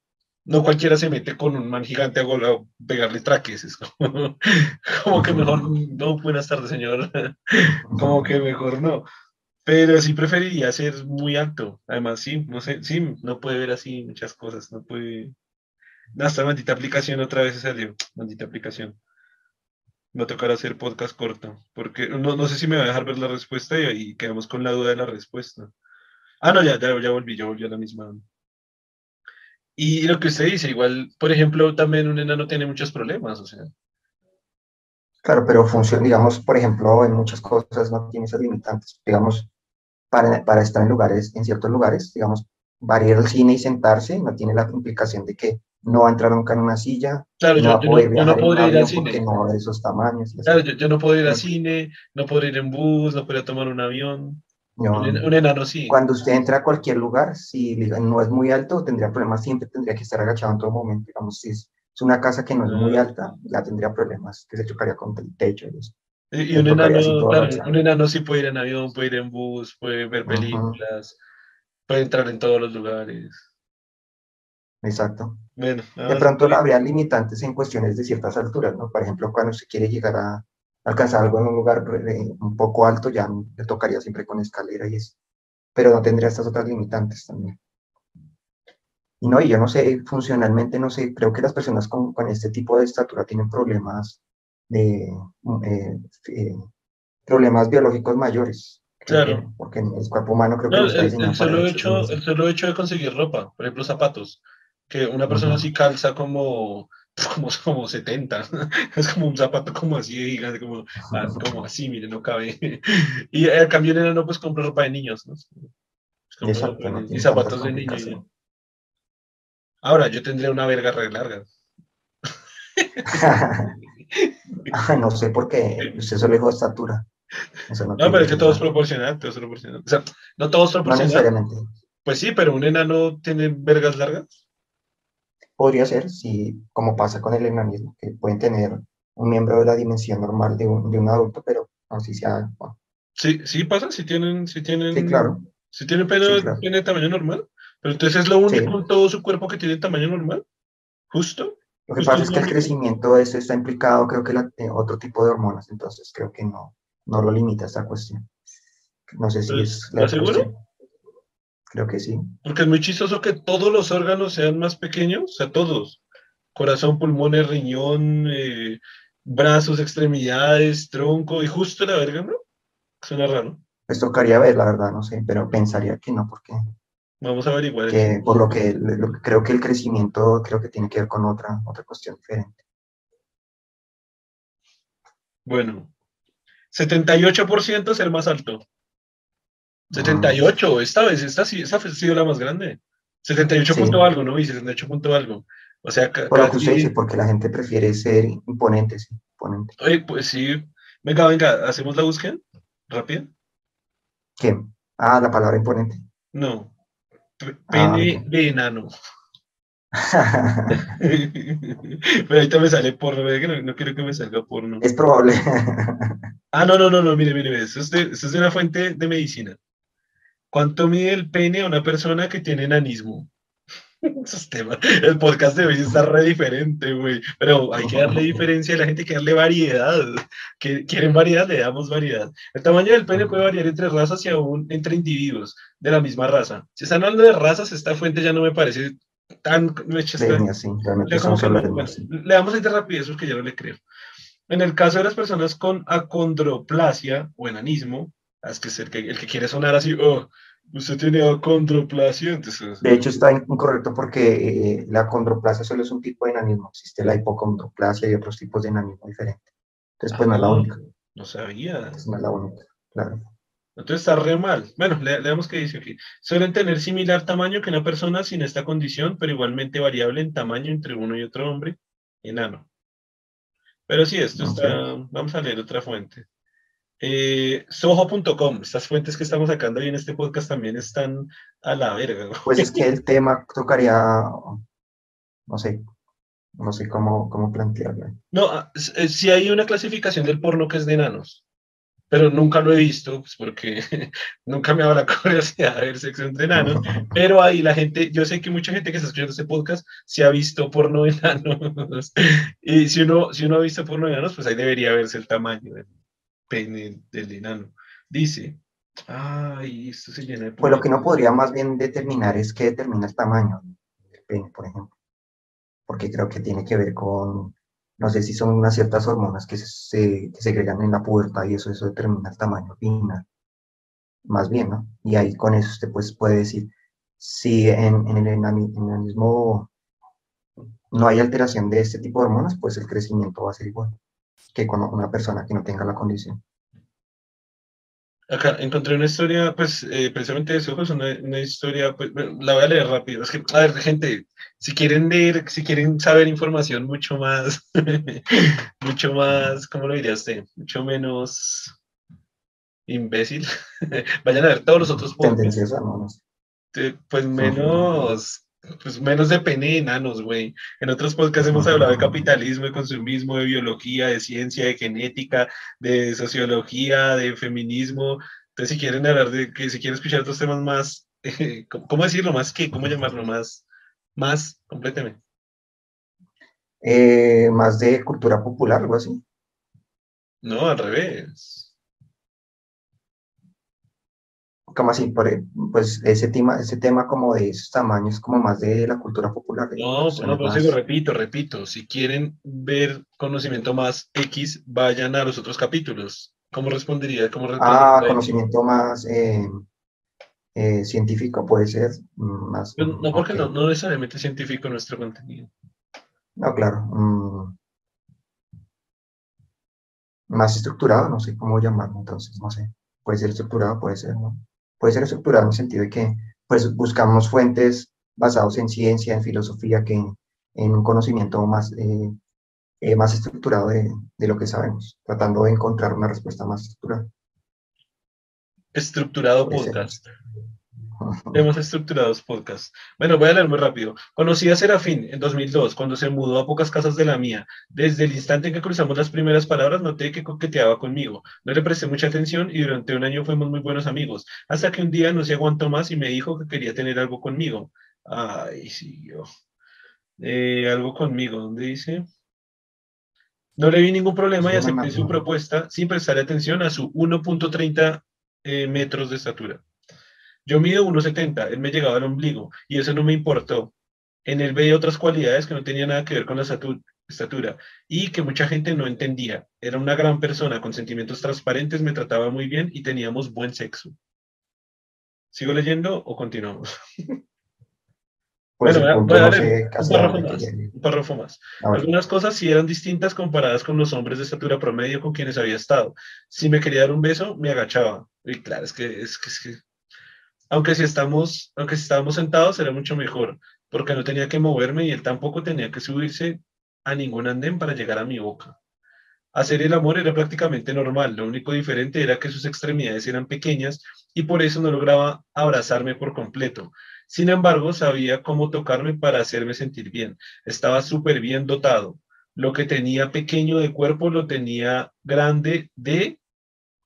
no cualquiera se mete con un man gigante a, a pegarle traques. Es como, como, que mejor no, buenas tardes, señor. como que mejor no. Pero sí preferiría ser muy alto. Además, sí, no sé, sí, no puede ver así muchas cosas. No puede. No, esta maldita aplicación otra vez salió. Maldita aplicación. Me tocará hacer podcast corto. Porque no, no sé si me va a dejar ver la respuesta y, y quedamos con la duda de la respuesta. Ah, no, ya, ya, ya volví, ya volví a la misma. Y lo que usted dice, igual, por ejemplo, también un enano tiene muchos problemas, o sea. Claro, pero funciona, digamos, por ejemplo, en muchas cosas no tiene esos limitantes. Digamos, para, para estar en lugares, en ciertos lugares, digamos, para ir al cine y sentarse, no tiene la implicación de que no va a entrar nunca en una silla, claro, no yo, no, yo no podría ir al cine. no de esos tamaños. Claro, yo, yo no podría ir al cine, no podría ir en bus, no podría tomar un avión. No. Un, en- un enano sí. Cuando usted entra a cualquier lugar, si no es muy alto, tendría problemas, siempre tendría que estar agachado en todo momento. Digamos, si es, es una casa que no es muy Ah. alta, ya tendría problemas, que se chocaría contra el techo. y eso. Y y un enano, claro, un enano sí puede ir en avión, puede ir en bus, puede ver películas, puede entrar en todos los lugares. Exacto. Bueno, de pronto habría limitantes en cuestiones de ciertas alturas, ¿no? Por ejemplo, cuando se quiere llegar a alcanzar algo en un lugar eh, un poco alto, ya le tocaría siempre con escalera y eso. Pero no tendría estas otras limitantes también. Y no, y yo no sé, funcionalmente no sé, creo que las personas con, con este tipo de estatura tienen problemas de eh, eh, problemas biológicos mayores. Claro. porque en el cuerpo humano creo que no, el, el, solo hecho, el solo hecho de conseguir ropa, por ejemplo zapatos, que una persona así calza como, como, como 70, es como un zapato como así gigante, como, ah, como así, mire, no cabe. Y al cambio en no pues compra ropa de niños, ¿no? Exacto, y zapatos de niños. Ahora, yo tendría una verga re larga. no sé por qué usted solo dijo estatura. no, pero es que todo es proporcional, todo es proporcional. O sea, no todo es proporcional. No necesariamente. Pues sí, pero un enano tiene vergas largas. Podría ser, sí, como pasa con el enanismo, que pueden tener un miembro de la dimensión normal de un, de un adulto, pero no si sea. Sí, sí pasa, si tienen, si tienen. Sí, claro. Si tienen pelo, tiene tamaño normal. Pero entonces es lo único en todo su cuerpo que tiene tamaño normal. Justo. Lo que pasa es que el crecimiento de eso está implicado, creo que la, eh, otro tipo de hormonas, entonces creo que no, no lo limita esta cuestión. No sé si es la seguro? Creo que sí. Porque es muy chistoso que todos los órganos sean más pequeños, o sea, todos. Corazón, pulmones, riñón, eh, brazos, extremidades, tronco, y justo la verga, ¿no? Suena raro. Pues tocaría ver, la verdad, no sé, pero pensaría que no, porque Vamos a averiguar. Que, por lo que, creo que el crecimiento creo que tiene que ver con otra, otra cuestión diferente. Bueno, 78% es el más alto. 78, esta vez, esta, esta ha sido la más grande. 78 punto algo, ¿no? Y 78 punto algo. O sea, por lo que usted dice, porque la gente prefiere ser imponente, sí, imponente. Oye, pues sí. Venga, venga, ¿hacemos la búsqueda? ¿Rápida? ¿Qué? Ah, la palabra imponente. No. Pene ah, de enano. Pero ahorita me sale porno, no, no, quiero que me salga porno. Es probable. ah, no, no, no, no, mire, mire, eso es, de, eso es de una fuente de medicina. ¿Cuánto mide el pene a una persona que tiene enanismo? El podcast de hoy está re diferente, güey. Pero hay que darle diferencia a la gente, hay que darle variedad. Que quieren variedad, le damos variedad. El tamaño del pene puede variar entre razas y aún entre individuos de la misma raza. Si están hablando de razas, esta fuente ya no me parece tan. Me sí, le, le damos ahí de rapidez porque ya no le creo. En el caso de las personas con acondroplasia o enanismo, es que el que, el que quiere sonar así, oh, Usted tiene acondroplasia, entonces... De hecho está incorrecto porque eh, la acondroplasia solo es un tipo de enanismo. Existe la hipocondroplasia y otros tipos de enanismo diferentes. Entonces, pues no es la ah, única. No sabía. no es la única, claro. Entonces está re mal. Bueno, le, leamos qué dice aquí. Suelen tener similar tamaño que una persona sin esta condición, pero igualmente variable en tamaño entre uno y otro hombre enano. Pero sí, esto está... Vamos a leer otra fuente. Eh, Soho.com, estas fuentes que estamos sacando ahí en este podcast también están a la verga. Pues es que el tema tocaría, no sé, no sé cómo, cómo plantearlo. No, ah, eh, si hay una clasificación del porno que es de enanos, pero nunca lo he visto, pues porque nunca me ha dado la curiosidad de ver sexo entre enanos, pero ahí la gente, yo sé que mucha gente que está escuchando este podcast se ha visto porno de enanos, y si uno, si uno ha visto porno de enanos, pues ahí debería verse el tamaño pene del enano. Dice, ay, esto se llena de... Pues lo que no podría más bien determinar es qué determina el tamaño del pene, por ejemplo. Porque creo que tiene que ver con, no sé si son unas ciertas hormonas que se, que segregan en la puerta y eso, eso determina el tamaño final. Más bien, ¿no? Y ahí con eso usted pues puede decir, si en, en el enanismo no hay alteración de este tipo de hormonas, pues el crecimiento va a ser igual que con una persona que no tenga la condición. Acá encontré una historia, pues eh, precisamente de eso, una, una historia, pues la voy a leer rápido. Es que, a ver, gente, si quieren leer, si quieren saber información mucho más, mucho más, ¿cómo lo diría usted? Mucho menos imbécil, vayan a ver todos los otros Tendencias, Pues menos pues menos de pene enanos, güey. En otros podcasts hemos hablado de capitalismo, de consumismo, de biología, de ciencia, de genética, de sociología, de feminismo. Entonces, si quieren hablar de que si quieren escuchar otros temas más, ¿cómo decirlo? Más que, ¿cómo llamarlo? Más, Más, completamente. Eh, más de cultura popular, algo así. No, al revés. Como así, por, e, pues ese tema, ese tema como de esos tamaños, como más de la cultura popular. No, no, pero sigo, repito, repito, si quieren ver conocimiento más X, vayan a los otros capítulos. ¿Cómo respondería? ¿Cómo ah, conocimiento más eh, eh, científico puede ser. Mm, más, pues, no, porque no, no necesariamente científico nuestro contenido. No, claro. Mm, más estructurado, no sé cómo llamarlo, entonces, no sé. Puede ser estructurado, puede ser, ¿no? Puede ser estructurado en el sentido de que, pues, buscamos fuentes basados en ciencia, en filosofía, que en, un conocimiento más, eh, eh, más estructurado de, de, lo que sabemos, tratando de encontrar una respuesta más estructurada. Estructurado podcast. Hemos estructurados podcast. Bueno, voy a leer muy rápido. Conocí a Serafín en 2002, cuando se mudó a pocas casas de la mía. Desde el instante en que cruzamos las primeras palabras, noté que coqueteaba conmigo. No le presté mucha atención y durante un año fuimos muy buenos amigos. Hasta que un día no se aguantó más y me dijo que quería tener algo conmigo. Ay, sí, yo. Eh, algo conmigo, ¿dónde dice? No le vi ningún problema y acepté su propuesta sin prestar atención a su 1.30 eh, metros de estatura. Yo mido 1,70, él me llegaba al ombligo y eso no me importó. En él veía otras cualidades que no tenían nada que ver con la estatura y que mucha gente no entendía. Era una gran persona con sentimientos transparentes, me trataba muy bien y teníamos buen sexo. ¿Sigo leyendo o continuamos? Pues bueno, voy a, leer un párrafo más. Algunas cosas sí eran distintas comparadas con los hombres de estatura promedio con quienes había estado. Si me quería dar un beso, me agachaba. Y claro, es que, es que, es que aunque si estamos, estábamos sentados era mucho mejor, porque no tenía que moverme y él tampoco tenía que subirse a ningún andén para llegar a mi boca. Hacer el amor era prácticamente normal, lo único diferente era que sus extremidades eran pequeñas y por eso no lograba abrazarme por completo. Sin embargo, sabía cómo tocarme para hacerme sentir bien. Estaba súper bien dotado. Lo que tenía pequeño de cuerpo lo tenía grande de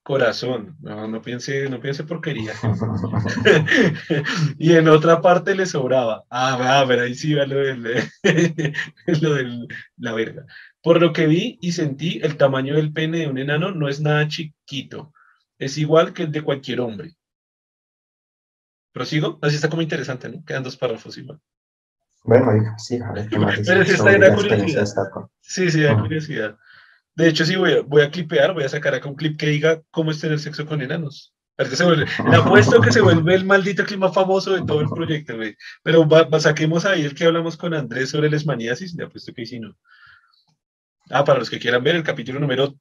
corazón, no, no piense, no piense porquería. y en otra parte le sobraba. Ah, a ver, ahí sí va lo de la verga. Por lo que vi y sentí, el tamaño del pene de un enano no es nada chiquito. Es igual que el de cualquier hombre. ¿Prosigo? Así está como interesante, ¿no? Quedan dos párrafos igual. Bueno, sí, a ver, Pero sí está en la curiosidad. Sí, sí, da curiosidad. De hecho, sí, voy a, voy a clipear, voy a sacar acá un clip que diga cómo es tener sexo con enanos. Se vuelve, le apuesto que se vuelve el maldito clima famoso de todo el proyecto, güey. Pero va, saquemos ahí el que hablamos con Andrés sobre el esmaniasis, le apuesto que sí, no. Ah, para los que quieran ver el capítulo número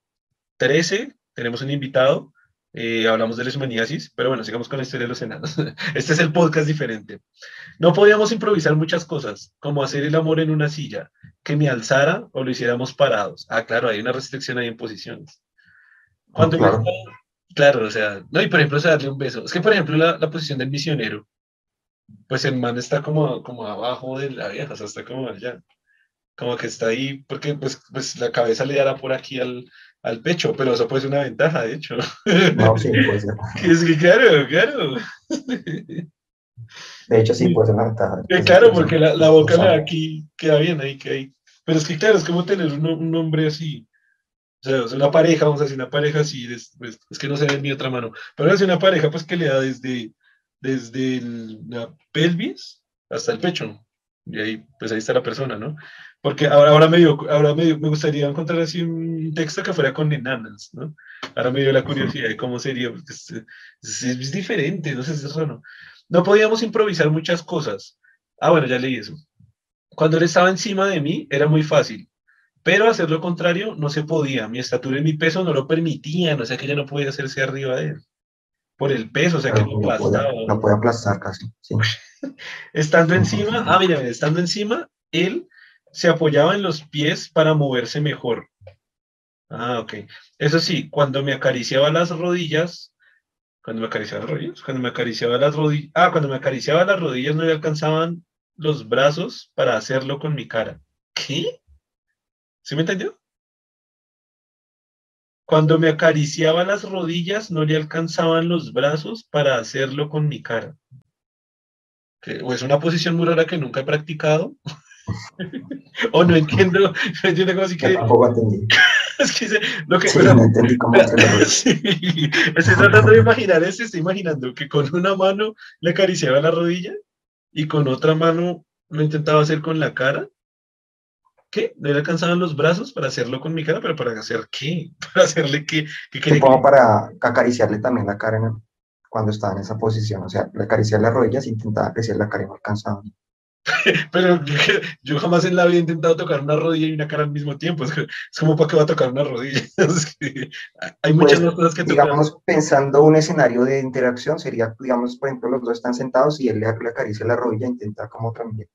13, tenemos un invitado, eh, hablamos de lesmaniasis, pero bueno, sigamos con la historia de los enanos. Este es el podcast diferente. No podíamos improvisar muchas cosas, como hacer el amor en una silla, que me alzara o lo hiciéramos parados. Ah, claro, hay una restricción ahí en posiciones. Cuando claro. claro, o sea, no, y por ejemplo, darle un beso. Es que, por ejemplo, la, la, posición del misionero, pues el man está como, como abajo de la vieja, o sea, está como allá. Como que está ahí, porque pues, pues la cabeza le dará por aquí al, al pecho, pero eso puede ser una ventaja, de hecho. No, sí, puede ser. Es que claro, claro. De hecho, sí, puede ser una ventaja. claro, porque la, la boca de aquí queda bien ahí, que hay. Pero es que claro, es como tener un, un hombre así. O sea, es una pareja, vamos a decir, una pareja así, es, pues, es que no se ve en mi otra mano. Pero es una pareja, pues, que le da desde, desde la pelvis hasta el pecho. Y ahí, pues ahí está la persona, ¿no? Porque ahora, ahora, me, dio, ahora me, me, gustaría encontrar así un texto que fuera con enanas, ¿no? Ahora me dio la curiosidad de cómo sería, porque es, es, diferente, no sé si es raro. No podíamos improvisar muchas cosas. Ah, bueno, ya leí eso. Cuando él estaba encima de mí, era muy fácil. Pero hacer lo contrario no se podía. Mi estatura y mi peso no lo permitían, o sea que ya no podía hacerse arriba de él. Por el peso, o sea que no, aplastaba. No puede aplastar casi. Sí. estando encima, ah, mira, estando encima, él se apoyaba en los pies para moverse mejor. Ah, ok. Eso sí, cuando me acariciaba las rodillas, cuando me acariciaba las rodillas, cuando me acariciaba las rodillas, ah, cuando me acariciaba las rodillas no le alcanzaban los brazos para hacerlo con mi cara. ¿Qué? ¿Sí me entendió? Cuando me acariciaba las rodillas no le alcanzaban los brazos para hacerlo con mi cara. que, o es una posición muy rara que nunca he practicado, o no entiendo, no entiendo cómo así que... es que lo que... Sí, no entendí cómo Sí, estoy tratando de imaginar eso, estoy imaginando que con una mano le acariciaba la rodilla y con otra mano lo intentaba hacer con la cara. ¿Qué? No le alcanzaban los brazos para hacerlo con mi cara, pero ¿para hacer qué? ¿Para hacerle qué? ¿Qué quería Supongo para acariciarle también la cara en el- cuando estaba en esa posición. O sea, le acariciar las rodillas, intentaba acariciar la cara y no alcanzaba. Pero yo jamás en la vida he intentado tocar una rodilla y una cara al mismo tiempo. Es, como para qué va a tocar una rodilla. Es que hay muchas Pues, cosas que tocar. Digamos, pensando un escenario de interacción, sería, digamos, por ejemplo, los dos están sentados y él le, acaricia la rodilla e intenta como también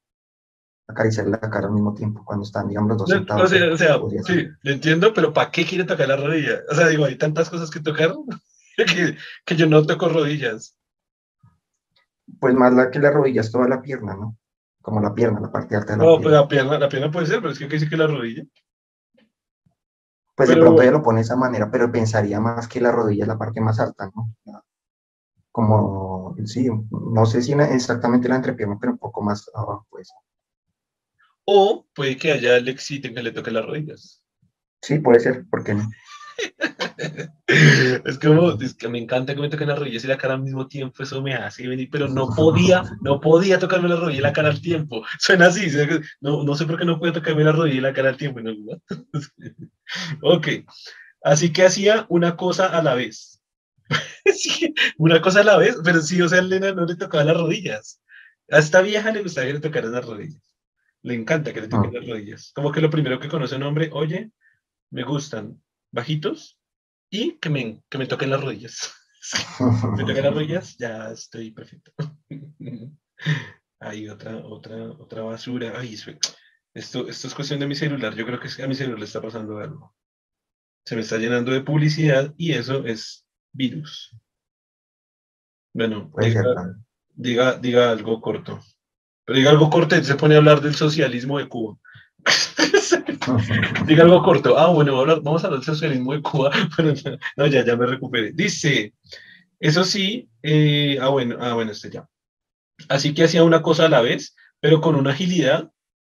acariciar la cara al mismo tiempo cuando están, digamos, los dos sentados. o sea, o sí, lo entiendo, pero ¿para qué quiere tocar la rodilla? O sea, digo, hay tantas cosas que tocar que, que yo no toco rodillas. Pues más la que la rodilla es toda la pierna, ¿no? Como la pierna, la parte alta de la No, pues pierna. la pierna, la pierna puede ser, pero es que ¿qué dice que la rodilla. Pues de pronto ella lo pone de esa manera, pero pensaría más que la rodilla es la parte más alta, ¿no? Como, sí, no sé si en- exactamente la entrepierna, pero un poco más abajo, pues. O puede que allá le exciten que le toque las rodillas. Sí, puede ser, ¿por qué no? Es como, es que me encanta que me toquen las rodillas y la cara al mismo tiempo, eso me hace venir, pero no podía, no podía tocarme la rodilla y la cara al tiempo. Suena así, no, no sé por qué no puedo tocarme la rodilla y la cara al tiempo. ¿no? ok, así que hacía una cosa a la vez. Sí, una cosa a la vez, pero sí, o sea, Elena no le tocaba las rodillas. A esta vieja le gustaba que le tocaran las rodillas. Le encanta que le toquen las rodillas. Como que lo primero que conoce un hombre, oye, me gustan bajitos y que me, que me toquen las rodillas. me toquen las rodillas, ya estoy perfecto. Hay otra, otra, otra basura. Ay, esto, esto es cuestión de mi celular. Yo creo que a mi celular le está pasando algo. Se me está llenando de publicidad y eso es virus. Bueno, diga, diga, diga algo corto. Pero diga algo corto y se pone a hablar del socialismo de Cuba. Diga algo corto. Ah, bueno, vamos a hablar del socialismo de Cuba. Bueno, no, ya, ya me recuperé. Dice, eso sí, eh, ah, bueno, ah, bueno, este ya. Así que hacía una cosa a la vez, pero con una agilidad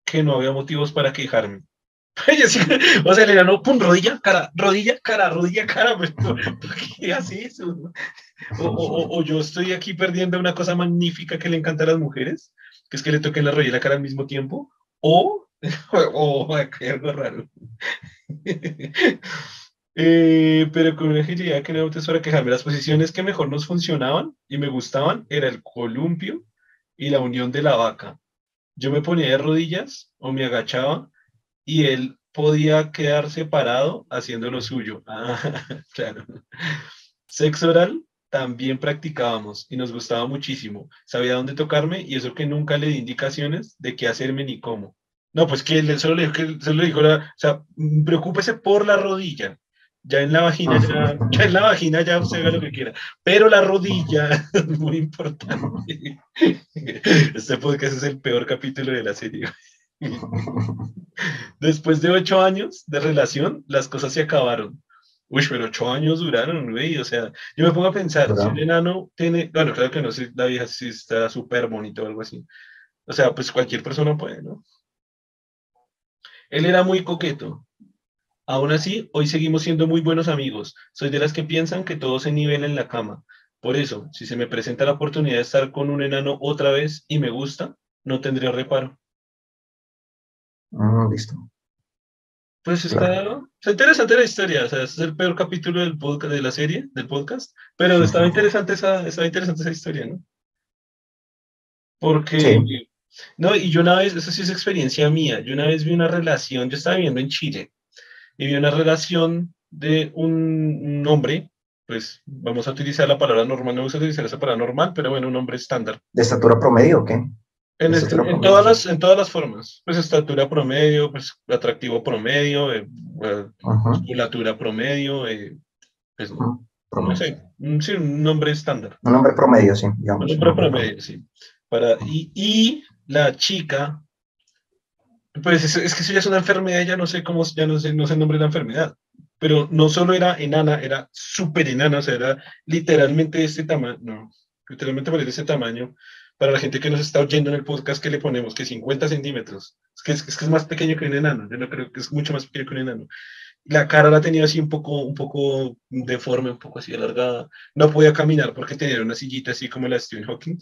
que no había motivos para quejarme. O sea, le ganó, pum, rodilla, cara, rodilla, cara, rodilla, cara, pero ¿por qué hace eso? O- o- o yo estoy aquí perdiendo una cosa magnífica que le encanta a las mujeres, que es que le toquen la rodilla y la cara al mismo tiempo, o, o, algo raro. Eh, pero con una agilidad que no había para quejarme. Las posiciones que mejor nos funcionaban y me gustaban era el columpio y la unión de la vaca. Yo me ponía de rodillas o me agachaba y él podía quedarse parado haciendo lo suyo. Ah, claro. Sexo oral también practicábamos y nos gustaba muchísimo. Sabía dónde tocarme y eso que nunca le di indicaciones de qué hacerme ni cómo. No, pues que él solo le dijo, que solo le dijo la- o sea, mm, preocúpese por la rodilla. Ya en la vagina, ya, ya en la vagina ya haga lo que quiera. Pero la rodilla es muy importante. Este podcast es el peor capítulo de la serie. Después de ocho años de relación, las cosas se acabaron. Uy, pero ocho años duraron, güey. O sea, yo me pongo a pensar, si Duraron. un enano tiene, bueno, claro que no sé, la vieja sí está súper bonito o algo así. O sea, pues cualquier persona puede, ¿no? Él era muy coqueto. Aún así, hoy seguimos siendo muy buenos amigos. Soy de las que piensan que todo se nivela en la cama. Por eso, si se me presenta la oportunidad de estar con un enano otra vez y me gusta, no tendría reparo. Mm, listo. Pues está, está interesante la historia, o sea, es el peor capítulo del podcast, de la serie, del podcast, pero estaba interesante esa, estaba interesante esa historia, ¿no? Porque, Sí. No, y yo una vez, eso sí es experiencia mía, yo una vez vi una relación, yo estaba viviendo en Chile, y vi una relación de un, un hombre, pues vamos a utilizar la palabra normal, no vamos a utilizar esa palabra normal, pero bueno, un hombre estándar. ¿De estatura promedio o qué? En, este- en promedio. todas las, en todas las formas, pues estatura promedio, pues atractivo promedio, eh, eh, musculatura promedio, eh, pues, ujú, no promedio. sé, un, sí, un nombre estándar, Un hombre promedio, sí, un digamos. nombre promedio, sí. Para, y, y la chica, pues es, que eso ya es una enfermedad, ya no sé cómo, ya no sé, no sé el nombre de la enfermedad, pero no solo era enana, era súper enana, o sea, era literalmente de este tamaño, no, literalmente de ese tamaño, para la gente que nos está oyendo en el podcast que le ponemos que 50 centímetros. Es que es, que es más pequeño que un enano. Yo no creo que es mucho más pequeño que un enano. La cara la tenía así un poco, un poco deforme, un poco así alargada. No podía caminar porque tenía una sillita así como la de Stephen Hawking.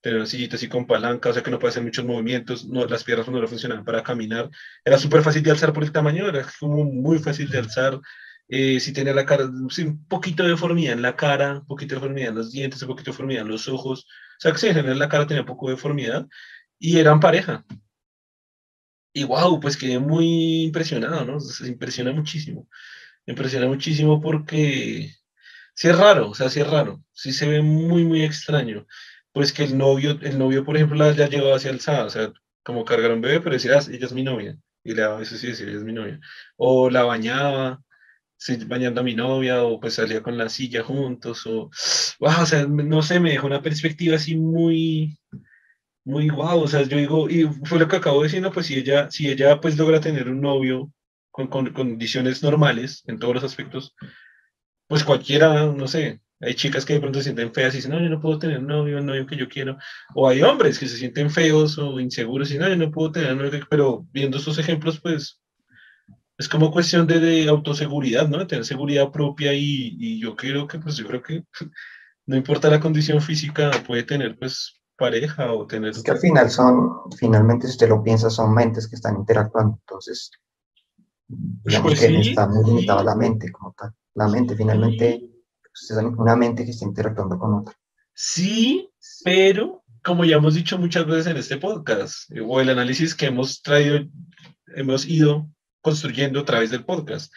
Tenía una sillita así con palanca, o sea que no puede hacer muchos movimientos. No, las piernas no le funcionaban para caminar. Era súper fácil de alzar por el tamaño, era como muy fácil de alzar. Eh, si tenía la cara, sí, un poquito de deformidad en la cara, un poquito de deformidad en los dientes, un poquito de deformidad en los ojos. O sea que sí, en general la cara tenía un poco de deformidad y eran pareja. Y wow, pues quedé muy impresionado, ¿no? Se impresiona muchísimo. Me impresiona muchísimo porque sí es raro, o sea, sí es raro. Sí se ve muy, muy extraño. Pues que el novio, el novio, por ejemplo, la ya llevaba hacia alzada, o sea, como cargar un bebé, pero decía, ah, ella es mi novia. Y le daba eso sí, decía, ella es mi novia. O la bañaba, sí, bañando a mi novia, o pues salía con la silla juntos, o, wow, o sea, no sé, me dejó una perspectiva así muy, muy guau, o sea, yo digo, y fue lo que acabo diciendo, pues si ella, si ella pues logra tener un novio con, con condiciones normales en todos los aspectos, pues cualquiera, no sé, hay chicas que de pronto se sienten feas y dicen, no, yo no puedo tener un novio, un novio que yo quiero. O hay hombres que se sienten feos o inseguros y dicen, no, yo no puedo tener un novio. Pero viendo estos ejemplos, pues es como cuestión de, de autoseguridad, ¿no? De tener seguridad propia y, y, yo creo que, pues yo creo que no importa la condición física, puede tener pues pareja o tener... Es que al final son, finalmente si usted lo piensa, son mentes que están interactuando, entonces, pues que está muy limitada la mente como tal. La mente finalmente, pues, es una mente que está interactuando con otra. Sí, pero como ya hemos dicho muchas veces en este podcast, o el análisis que hemos traído, hemos ido construyendo a través del podcast,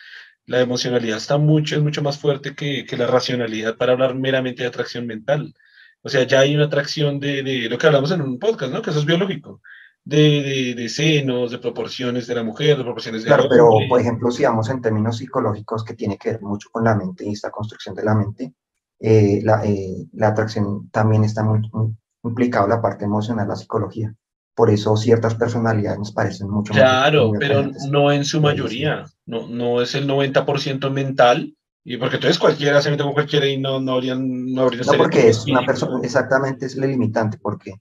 la emocionalidad está mucho, es mucho más fuerte que, que la racionalidad para hablar meramente de atracción mental. O sea, ya hay una atracción de, de, lo que hablamos en un podcast, ¿no? Que eso es biológico. De, de, de senos, de proporciones de la mujer, de proporciones de Claro, pero por ejemplo, si vamos en términos psicológicos que tiene que ver mucho con la mente y esta construcción de la mente, eh, la, eh, la, atracción también está muy, muy implicada la parte emocional, la psicología. Por eso ciertas personalidades nos parecen mucho claro, más. Claro, pero no en su mayoría. No, no es el 90% mental, y porque entonces cualquiera se mete con cualquiera y no, no habrían... No, habrían no porque es una persona, exactamente es el limitante, porque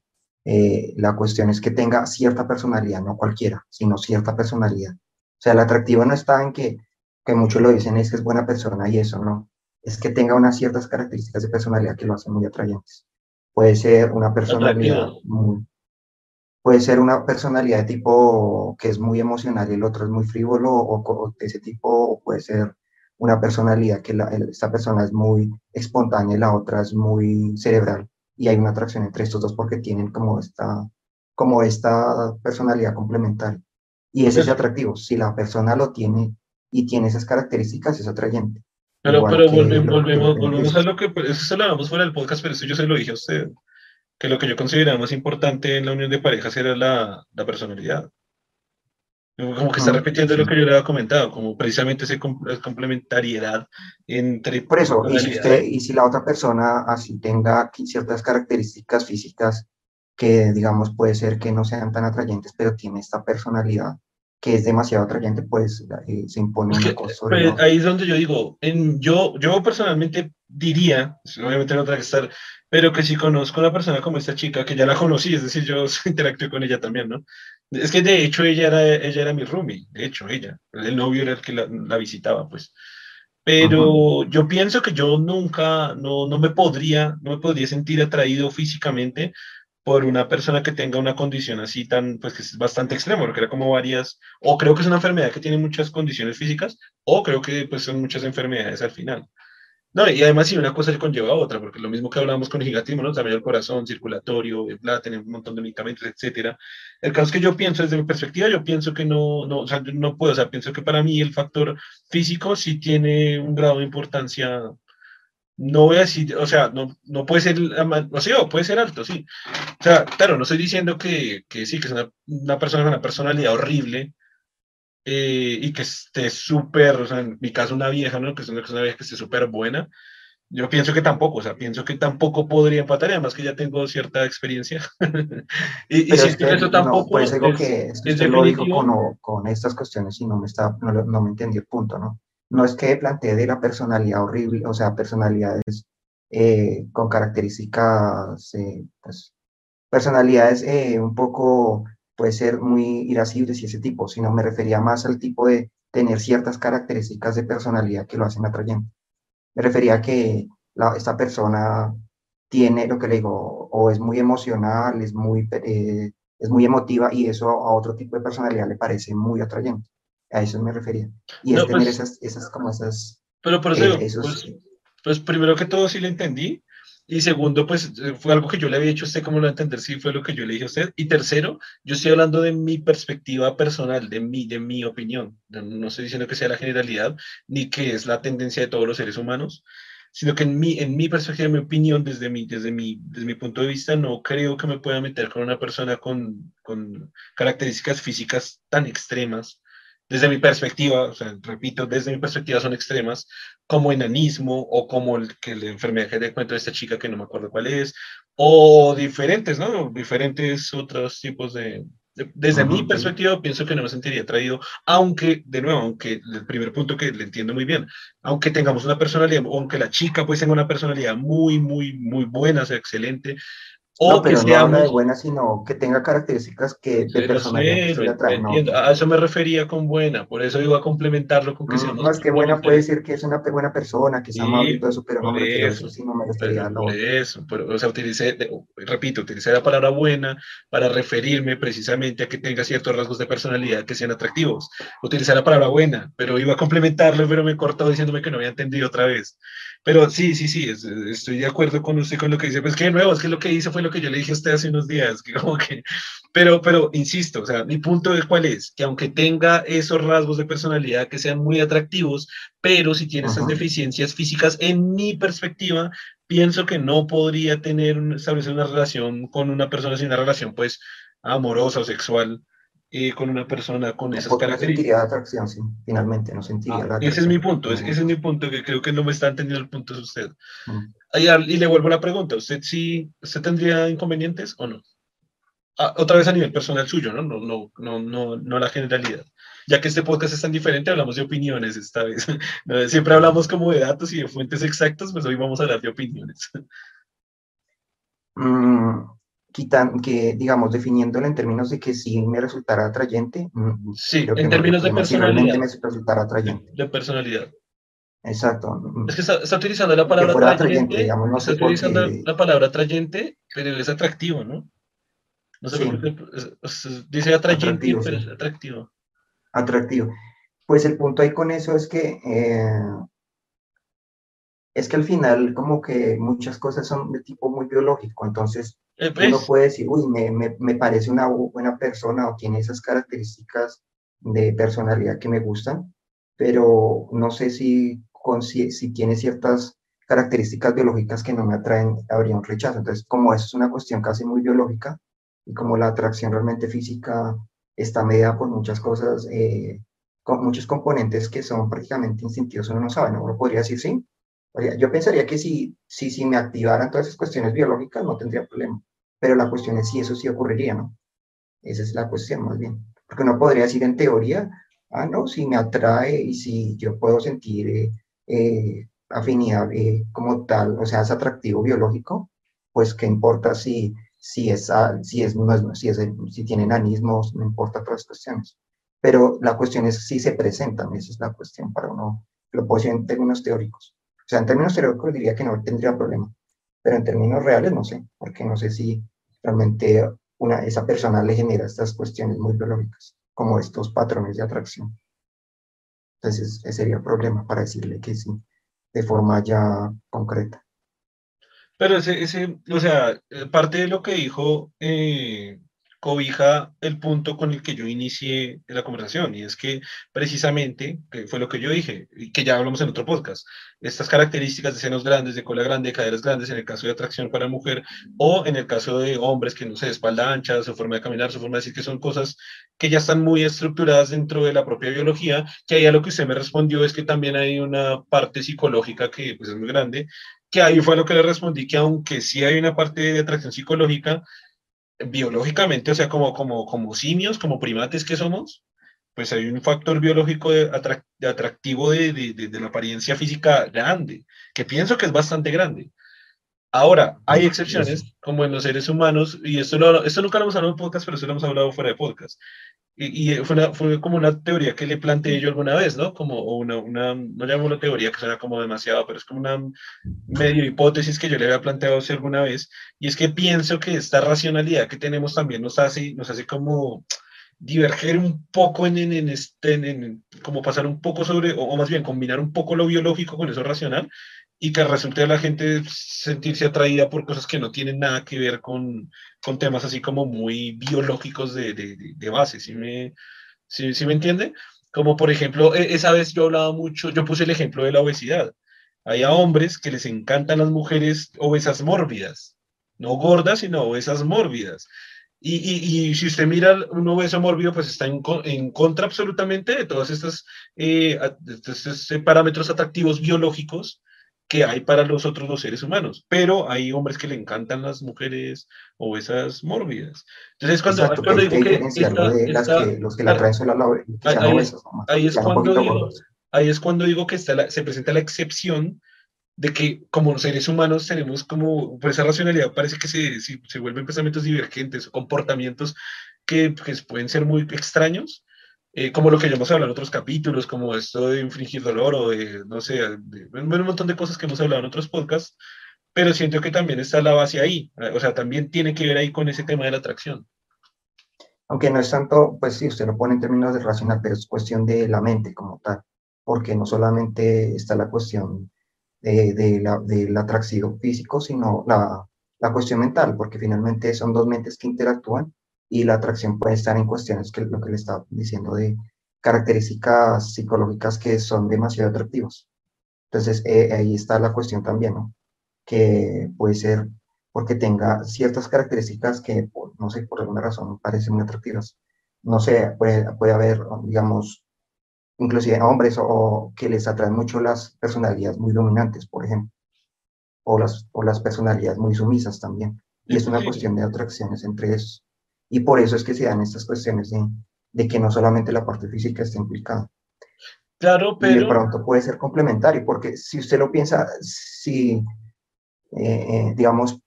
eh, la cuestión es que tenga cierta personalidad, no cualquiera, sino cierta personalidad. O sea, el atractivo no está en que, que muchos lo dicen, es que es buena persona y eso, no. Es que tenga unas ciertas características de personalidad que lo hacen muy atrayentes. Puede ser una personalidad muy, puede ser una personalidad de tipo que es muy emocional y el otro es muy frívolo o, o de ese tipo, o puede ser una personalidad que la, esta persona es muy espontánea y la otra es muy cerebral y hay una atracción entre estos dos porque tienen como esta, como esta personalidad complementaria. Y ese es atractivo. Si la persona lo tiene y tiene esas características, es atrayente. Pero, pero volvemos, volvemos, volvemos a lo que, eso se lo hablamos fuera del podcast, pero eso yo se lo dije a usted, que lo que yo consideraba más importante en la unión de parejas era la, la personalidad. Como que está repitiendo lo que yo le había comentado, como precisamente esa complementariedad entre... Por eso, y si, usted, y si la otra persona así tenga ciertas características físicas que, digamos, puede ser que no sean tan atrayentes, pero tiene esta personalidad que es demasiado atrayente, pues eh, se impone una cosa pues, Ahí es donde yo digo, en, yo, yo personalmente diría, obviamente no tengo que estar, pero que si conozco a una persona como esta chica, que ya la conocí, es decir, yo interactué con ella también, ¿no? Es que de hecho ella era, ella era mi roomie, de hecho ella, el novio era el que la, visitaba, pues. Pero yo pienso que yo nunca, no, no me podría, no me podría sentir atraído físicamente por una persona que tenga una condición así tan, pues que es bastante extremo, porque era como varias, o creo que es una enfermedad que tiene muchas condiciones físicas, o creo que pues son muchas enfermedades al final. No, y además si una cosa conlleva a otra, porque lo mismo que hablábamos con el gigatismo, ¿no? También el corazón, circulatorio, bla, tener un montón de medicamentos, etcétera. El caso es que yo pienso, desde mi perspectiva, yo pienso que no, no, o sea, no puedo, o sea, pienso que para mí el factor físico sí tiene un grado de importancia, no voy a decir, o sea, no, no puede ser, o sea, puede ser alto, sí. O sea, claro, no estoy diciendo que, que sí, que es una, una persona con una personalidad horrible, eh, y que esté súper, o sea, en mi caso una vieja, ¿no? Que es una, vieja que esté súper buena. Yo pienso que tampoco, o sea, pienso que tampoco podría empatar, además que ya tengo cierta experiencia. y, y si es que eso tampoco. No, pues digo que, es que usted lo dijo con, con, estas cuestiones y no me, está, no, no me entendí el punto, ¿no? No es que plantee de la personalidad horrible, o sea, personalidades eh, con características, eh, pues, personalidades eh, un poco, puede ser muy irascibles y ese tipo, sino me refería más al tipo de tener ciertas características de personalidad que lo hacen atrayente. Me refería a que esta persona tiene lo que le digo, o es muy emocional, es muy, eh, es muy emotiva y eso a otro tipo de personalidad le parece muy atrayente. A eso me refería. Y es tener pues esas, esas, como esas... Pero por eso, eh, pues, pues, primero que todo sí le entendí, y segundo, pues eh, fue algo que yo le había dicho a usted, ¿cómo lo va a entender? Sí, fue lo que yo le dije a usted. Y tercero, yo estoy hablando de mi perspectiva personal, de mi, de mi opinión. No estoy diciendo que sea la generalidad, ni que es la tendencia de todos los seres humanos, sino que en mi, en mi perspectiva, en mi opinión, desde mi, desde, mi, desde mi punto de vista, no creo que me pueda meter con una persona con, con características físicas tan extremas desde mi perspectiva, o sea, repito, desde mi perspectiva son extremas, como enanismo o como el, que la enfermedad que le cuento de esta chica que no me acuerdo cuál es, o diferentes, ¿no? Diferentes otros tipos de... desde mi perspectiva pienso que no me sentiría atraído, aunque, de nuevo, aunque el primer punto que le entiendo muy bien, aunque tengamos una personalidad, aunque la chica pues tenga una personalidad muy, muy, muy buena, sea, excelente, no, pero no habla de buena, sino que tenga características que de personalidad A eso me refería con buena, por eso iba a complementarlo con que sea Más que buena puede decir que es una buena persona, que es amable y todo eso, pero no me eso, sí no me refería Por eso, o sea, utilicé, repito, utilicé la palabra buena para referirme precisamente a que tenga ciertos rasgos de personalidad que sean atractivos. Utilicé la palabra buena, pero iba a complementarlo, pero me cortó diciéndome que no había entendido otra vez. Pero sí, sí, sí, estoy de acuerdo con usted con lo que dice. Pues que de nuevo, es que lo que hice fue lo que yo le dije a usted hace unos días, que como que, pero, pero insisto, o sea, mi punto de cuál es, que aunque tenga esos rasgos de personalidad que sean muy atractivos, pero si tiene esas deficiencias físicas, en mi perspectiva, pienso que no podría tener, establecer una relación con una persona sin una relación, pues, amorosa o sexual con una persona con esas características. No sentiría atracción, sí, finalmente, no sentiría ah, Ese es mi punto, ese, es mi punto, que creo que no me está entendiendo el punto de usted. y le vuelvo la pregunta, ¿usted sí, usted tendría inconvenientes o no? Ah, otra vez a nivel personal suyo, ¿no? No, no, no, no, no la generalidad. Ya que este podcast es tan diferente, hablamos de opiniones esta vez. Siempre hablamos como de datos y de fuentes exactas, pues hoy vamos a hablar de opiniones. Mm, quitan, que, digamos, definiéndolo en términos de que sí me resultara atrayente. Mm, sí, en términos de personalidad. me resultara atrayente. De personalidad. Exacto. Es que está, utilizando la palabra atrayente, digamos, no está utilizando la palabra atrayente, pero es atractivo, ¿no? No sé por qué, dice atrayente, pero es atractivo. Atractivo. Pues el punto ahí con eso es que eh, es que al final como que muchas cosas son de tipo muy biológico, entonces eh, uno pues. puede decir, uy, me, me, me, parece una buena persona o tiene esas características de personalidad que me gustan, pero no sé si, con, si, si tiene ciertas características biológicas que no me atraen, habría un rechazo. Entonces, como eso es una cuestión casi muy biológica y como la atracción realmente física está medida por muchas cosas, eh, con muchos componentes que son prácticamente instintivos, uno no sabe, ¿no? Uno podría decir sí. Yo pensaría que si, si, si me activaran todas esas cuestiones biológicas no tendría problema. Pero la cuestión es si eso sí ocurriría, ¿no? Esa es la cuestión más bien. Porque no podría decir en teoría, ah, no, si me atrae y si yo puedo sentir eh, eh, afinidad eh, como tal, o sea, es atractivo biológico, pues qué importa si, si, es, si, es, si, es, si tienen anismos, no importa todas las cuestiones. Pero la cuestión es si se presentan, esa es la cuestión para uno, lo puedo decir en términos teóricos. Sea, en términos teóricos diría que no tendría problema, pero en términos reales no sé, porque no sé si realmente una, esa persona le genera estas cuestiones muy biológicas, como estos patrones de atracción. Entonces, ese sería el problema para decirle que sí, de forma ya concreta. Pero ese, ese o sea, parte de lo que dijo eh, cobija el punto con el que yo inicié la conversación, y es que precisamente, fue lo que yo dije, y que ya hablamos en otro podcast, estas características de senos grandes, de cola grande, de caderas grandes, en el caso de atracción para mujer, o en el caso de hombres que no sé, espalda ancha, su forma de caminar, su forma de decir que son cosas que ya están muy estructuradas dentro de la propia biología, que ahí a lo que usted me respondió es que también hay una parte psicológica que pues, es muy grande, que ahí fue lo que le respondí, que aunque sí hay una parte de atracción psicológica, biológicamente, o sea, como, como, como simios, como primates que somos, pues hay un factor biológico de, atractivo de, de, de, la apariencia física grande, que pienso que es bastante grande. Ahora, hay excepciones, como en los seres humanos, y esto, lo, esto nunca lo hemos hablado en podcast, pero esto lo hemos hablado fuera de podcast. Y, fue, fue, como una teoría que le planteé yo alguna vez, ¿no? Como una, una no llamo una teoría que suena como demasiado, pero es como una medio hipótesis que yo le había planteado hace alguna vez, y es que pienso que esta racionalidad que tenemos también nos hace, nos hace como diverger un poco en, en, este, en, como pasar un poco sobre, o, o, más bien combinar un poco lo biológico con eso racional, y que resulte a la gente sentirse atraída por cosas que no tienen nada que ver con, con temas así como muy biológicos de, de, de base, ¿sí me, sí, sí me entiende? Como por ejemplo, e, esa vez yo hablaba mucho, yo puse el ejemplo de la obesidad. Hay a hombres que les encantan las mujeres obesas mórbidas, no gordas, sino obesas mórbidas. Y, y, y, si usted mira un obeso mórbido, pues está en, en contra absolutamente de todos estos, eh, estos parámetros atractivos biológicos que hay para los otros los seres humanos, pero hay hombres que le encantan las mujeres obesas mórbidas. Entonces, cuando, Exacto, cuando digo que, esta, de las esta, que, los que la traen las ahí, obesas, ¿no? ahí, es cuando digo, ahí es cuando digo que está la, se presenta la excepción de que como seres humanos tenemos como, por esa racionalidad parece que se, se, se vuelven pensamientos divergentes o comportamientos que, que pueden ser muy extraños, eh, como lo que ya hemos hablado en otros capítulos, como esto de infringir dolor o de, no sé, de, de, un montón de cosas que hemos hablado en otros podcasts, pero siento que también está la base ahí, o sea, también tiene que ver ahí con ese tema de la atracción. Aunque no es tanto, pues sí, usted lo pone en términos de racional, pero es cuestión de la mente como tal, porque no solamente está la cuestión de, de la, del atractivo físico, sino la, la cuestión mental, porque finalmente son dos mentes que interactúan y la atracción puede estar en cuestiones que lo que le estaba diciendo de características psicológicas que son demasiado atractivas. Entonces, eh, ahí está la cuestión también, ¿no? Que puede ser porque tenga ciertas características que, por, no sé, por alguna razón parecen muy atractivas. No sé, puede, puede haber, digamos, inclusive hombres o, o, que les atraen mucho las personalidades muy dominantes, por ejemplo, o las, o las personalidades muy sumisas también. Y es una cuestión de atracciones entre esos. Y por eso es que se dan estas cuestiones de, de que no solamente la parte física está implicada. Claro, pero... Y de pronto puede ser complementario, porque si usted lo piensa, si, eh, digamos,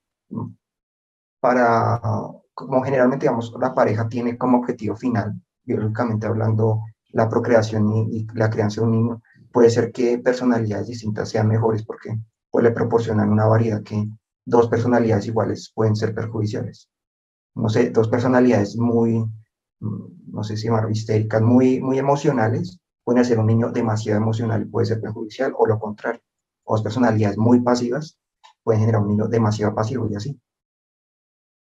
para, como generalmente, digamos, la pareja tiene como objetivo final, biológicamente hablando, la procreación y, y la crianza de un niño, puede ser que personalidades distintas sean mejores porque pues, le proporcionan una variedad que dos personalidades iguales pueden ser perjudiciales no sé, dos personalidades muy, no sé si llamar histéricas, muy, muy emocionales, pueden hacer un niño demasiado emocional y puede ser perjudicial, o lo contrario, dos personalidades muy pasivas pueden generar un niño demasiado pasivo y así.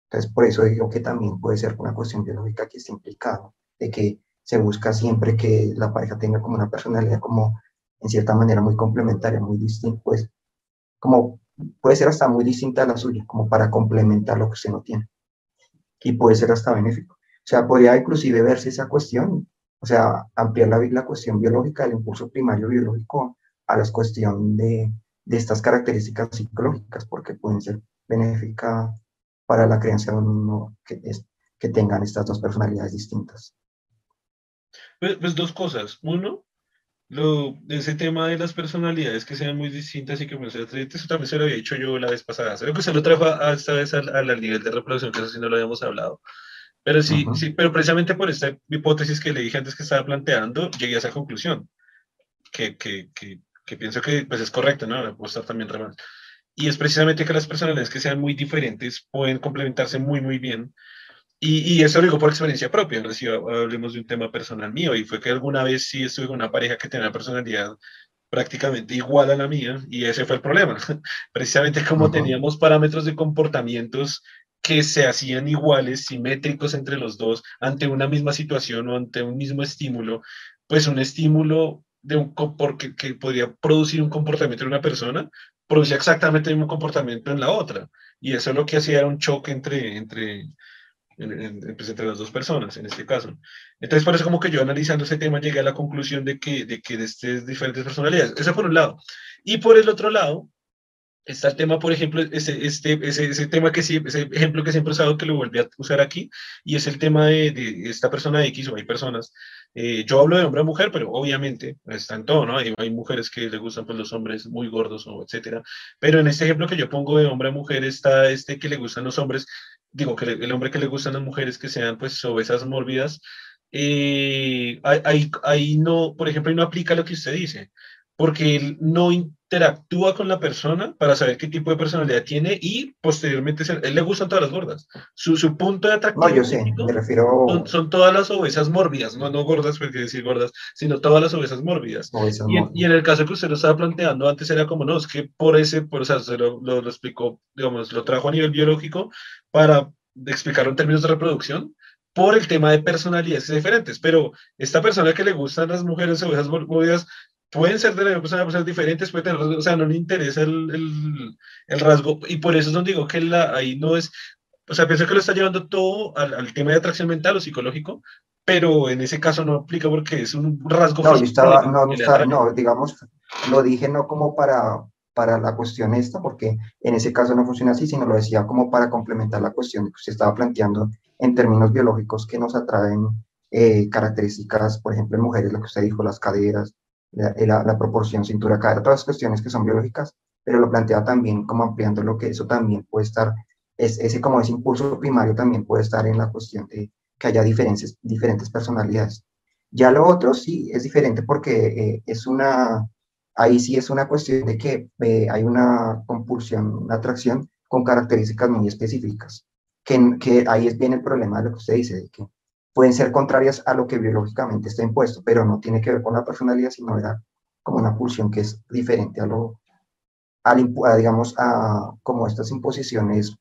Entonces, por eso digo que también puede ser una cuestión biológica que está implicada, de que se busca siempre que la pareja tenga como una personalidad como en cierta manera muy complementaria, muy distinta, pues como puede ser hasta muy distinta a la suya, como para complementar lo que usted no tiene y puede ser hasta benéfico. O sea, podría inclusive verse esa cuestión, o sea, ampliar la, la cuestión biológica del impulso primario biológico a la cuestión de, de estas características psicológicas, porque pueden ser benéficas para la crianza de un niño que, es, que tengan estas dos personalidades distintas. Pues, pues dos cosas. Uno, lo, ese tema de las personalidades que sean muy distintas y que me eso también se lo había dicho yo la vez pasada. Creo que se lo trajo a, esta vez al, al, nivel de reproducción, que eso sí no lo habíamos hablado. Pero sí, uh -huh. sí, pero precisamente por esta hipótesis que le dije antes que estaba planteando, llegué a esa conclusión, que, que, que, que pienso que pues es correcto, ¿no? Puedo estar también remando. Y es precisamente que las personalidades que sean muy diferentes pueden complementarse muy, muy bien y, y, eso lo digo por experiencia propia, ¿no? si hablemos de un tema personal mío, y fue que alguna vez sí estuve con una pareja que tenía una personalidad prácticamente igual a la mía, y ese fue el problema. Precisamente como uh -huh. teníamos parámetros de comportamientos que se hacían iguales, simétricos entre los dos, ante una misma situación o ante un mismo estímulo, pues un estímulo de un porque, que podría producir un comportamiento en una persona, producía exactamente el mismo comportamiento en la otra. Y eso lo que hacía era un choque entre, entre, en, en, pues entre las dos personas, en este caso. Entonces, por eso como que yo analizando ese tema llegué a la conclusión de que de, que estas diferentes personalidades. Eso por un lado. Y por el otro lado, está el tema, por ejemplo, ese, este, ese, ese tema que sí, ese ejemplo que siempre he usado, que lo volví a usar aquí, y es el tema de, de esta persona X, o hay personas eh, yo hablo de hombre a mujer, pero obviamente está en todo, ¿no? Hay, hay mujeres que le gustan pues, los hombres muy gordos o etcétera. Pero en este ejemplo que yo pongo de hombre a mujer está este que le gustan los hombres, digo que el hombre que le gustan las mujeres que sean pues obesas mórbidas, eh, ahí, ahí no, por ejemplo, ahí no aplica lo que usted dice porque no interactúa con la persona para saber qué tipo de personalidad tiene y posteriormente él le gustan todas las gordas. Su, su punto de atractivo no, yo sé, me refiero... son, todas las obesas mórbidas, no, no gordas, porque decir gordas, sino todas las obesas mórbidas. y, y, en el caso que usted lo estaba planteando antes era como, no, es que por ese, por, o sea, se lo, lo, lo explicó, digamos, lo trajo a nivel biológico para explicarlo en términos de reproducción, por el tema de personalidades diferentes, pero esta persona que le gustan las mujeres obesas mórbidas pueden ser de la personas diferentes, pueden tener, o sea, no le interesa el, el, el, rasgo, y por eso es donde digo que la, ahí no es, o sea, pienso que lo está llevando todo al, al, tema de atracción mental o psicológico, pero en ese caso no aplica porque es un rasgo no, estaba, no, no, estaba, no, digamos, lo dije no como para, para la cuestión esta, porque en ese caso no funciona así, sino lo decía como para complementar la cuestión que usted estaba planteando en términos biológicos que nos atraen eh, características, por ejemplo, en mujeres, lo que usted dijo, las caderas, la, la, proporción cintura-cadera, todas cuestiones que son biológicas, pero lo plantea también como ampliando lo que eso también puede estar, es, ese como ese impulso primario también puede estar en la cuestión de que haya diferentes, diferentes personalidades. Ya lo otro sí es diferente porque eh, es una, ahí sí es una cuestión de que eh, hay una compulsión, una atracción con características muy específicas, que, que ahí es bien el problema de lo que usted dice, de que pueden ser contrarias a lo que biológicamente está impuesto, pero no tiene que ver con la personalidad, sino era como una pulsión que es diferente a lo, a, digamos, a como estas imposiciones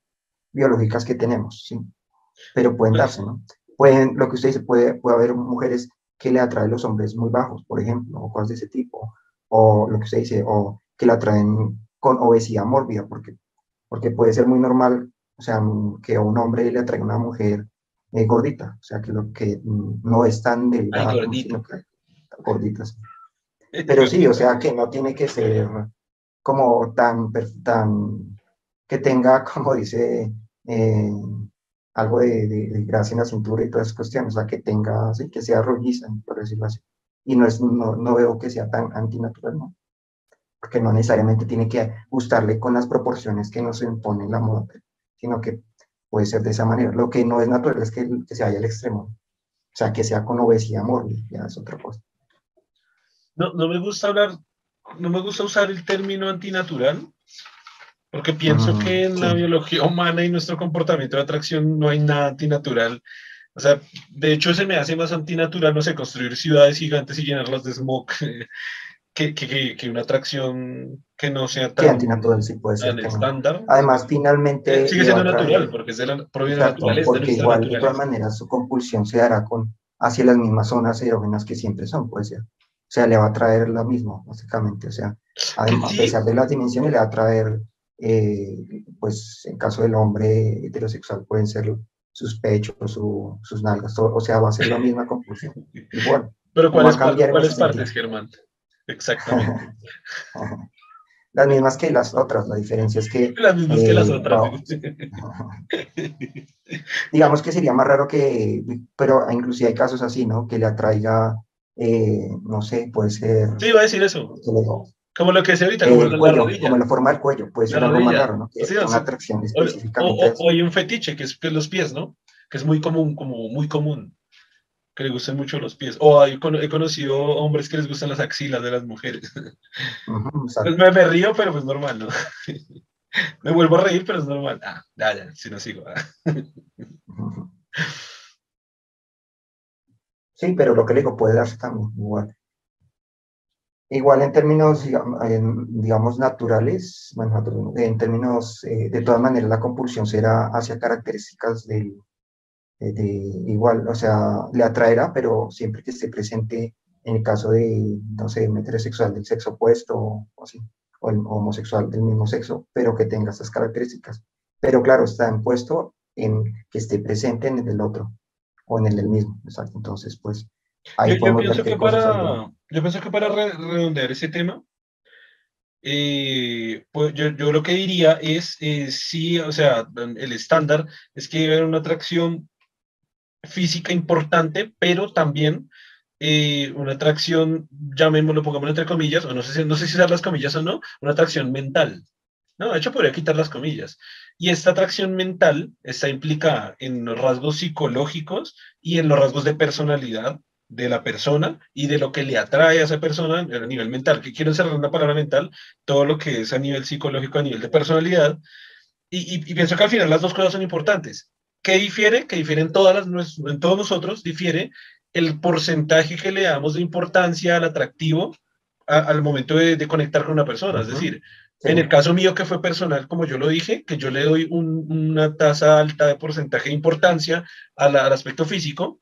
biológicas que tenemos, ¿sí? Pero pueden darse, ¿no? Pueden, lo que usted dice, puede, puede haber mujeres que le atraen los hombres muy bajos, por ejemplo, o cosas de ese tipo, o lo que usted dice, o que la atraen con obesidad mórbida, porque, porque puede ser muy normal, o sea, que a un hombre le atraiga una mujer eh, gordita, o sea, que lo que no es tan delgada, sino que gorditas. Pero sí, o sea, que no tiene que ser como tan, tan que tenga, como dice, eh, algo de, de, grasa en la cintura y todas esas cuestiones, o sea, que tenga, sí, que sea rolliza, por decirlo así. Y no, es, no, no veo que sea tan antinatural, ¿no? Porque no necesariamente tiene que gustarle con las proporciones que nos impone la moda, sino que puede ser de esa manera. Lo que no es natural es que, que se vaya al extremo. O sea, que sea con obesidad mórbida, ya es otra cosa. No, no me gusta hablar, no me gusta usar el término antinatural, porque pienso mm, que en sí. la biología humana y nuestro comportamiento de atracción no hay nada antinatural. O sea, de hecho se me hace más antinatural, no sé, construir ciudades gigantes y llenarlas de smog que, que, que, una atracción que no sea tan, antinatural, sí puede ser estándar. Además, finalmente... Eh, sigue siendo natural, porque es de la, proviene exacto, de Porque igual, de todas maneras, su compulsión se dará con, hacia las mismas zonas erógenas que siempre son, puede ser. O sea, le va a traer lo mismo, básicamente. O sea, además, sí. a pesar de las dimensiones, le va a traer, eh, pues, en caso del hombre heterosexual, pueden ser sus pechos, su, sus nalgas, todo, o sea, va a ser la misma compulsión. Igual. Pero ¿cuáles, ¿cuáles partes, Germán? Exactamente. las mismas que las otras, la diferencia es que... Las mismas eh, que las otras. No. digamos que sería más raro que, pero inclusive hay casos así, ¿no? Que le atraiga, eh, no sé, puede ser... Sí, iba a decir eso. Como lo que decía ahorita, como la cuello, rodilla. Como la forma del cuello, puede ser algo más raro, ¿no? Que sí, es una atracción. O, o, o, hay un fetiche, que es, que es los pies, ¿no? Que es muy común, como muy común que le gustan mucho los pies. O hay, he conocido hombres que les gustan las axilas de las mujeres. Uh -huh, pues me, me, río, pero pues normal, ¿no? me vuelvo a reír, pero es normal. Ah, ya, ya, si no sigo. Ah. Sí, pero lo que le digo puede darse también igual. Igual en términos, digamos, naturales, bueno, en términos, eh, de todas maneras, la compulsión será hacia características del, de, de, igual, o sea, le atraerá, pero siempre que esté presente en el caso de, no sé, un heterosexual del sexo opuesto o, así, o el homosexual del mismo sexo, pero que tenga estas características. Pero claro, está impuesto en que esté presente en el del otro o en el del mismo, exacto. Entonces, pues, ahí yo, yo pienso que para, yo pienso que para redondear ese tema, eh, pues yo, yo, lo que diría es, eh, sí, o sea, el estándar es que debe haber una atracción física importante, pero también eh, una atracción, llamémoslo, pongámoslo entre comillas, o no sé, no sé si usar las comillas o no, una atracción mental. No, de hecho podría quitar las comillas. Y esta atracción mental está implicada en los rasgos psicológicos y en los rasgos de personalidad de la persona y de lo que le atrae a esa persona a nivel mental. Que quiero encerrar una palabra mental, todo lo que es a nivel psicológico, a nivel de personalidad. Y, pienso que al final las dos cosas son importantes. ¿Qué difiere? Que difieren todas las, en todos nosotros, difiere el porcentaje que le damos de importancia al atractivo al momento de, conectar con una persona. Es decir, en el caso mío que fue personal, como yo lo dije, que yo le doy una tasa alta de porcentaje de importancia al aspecto físico,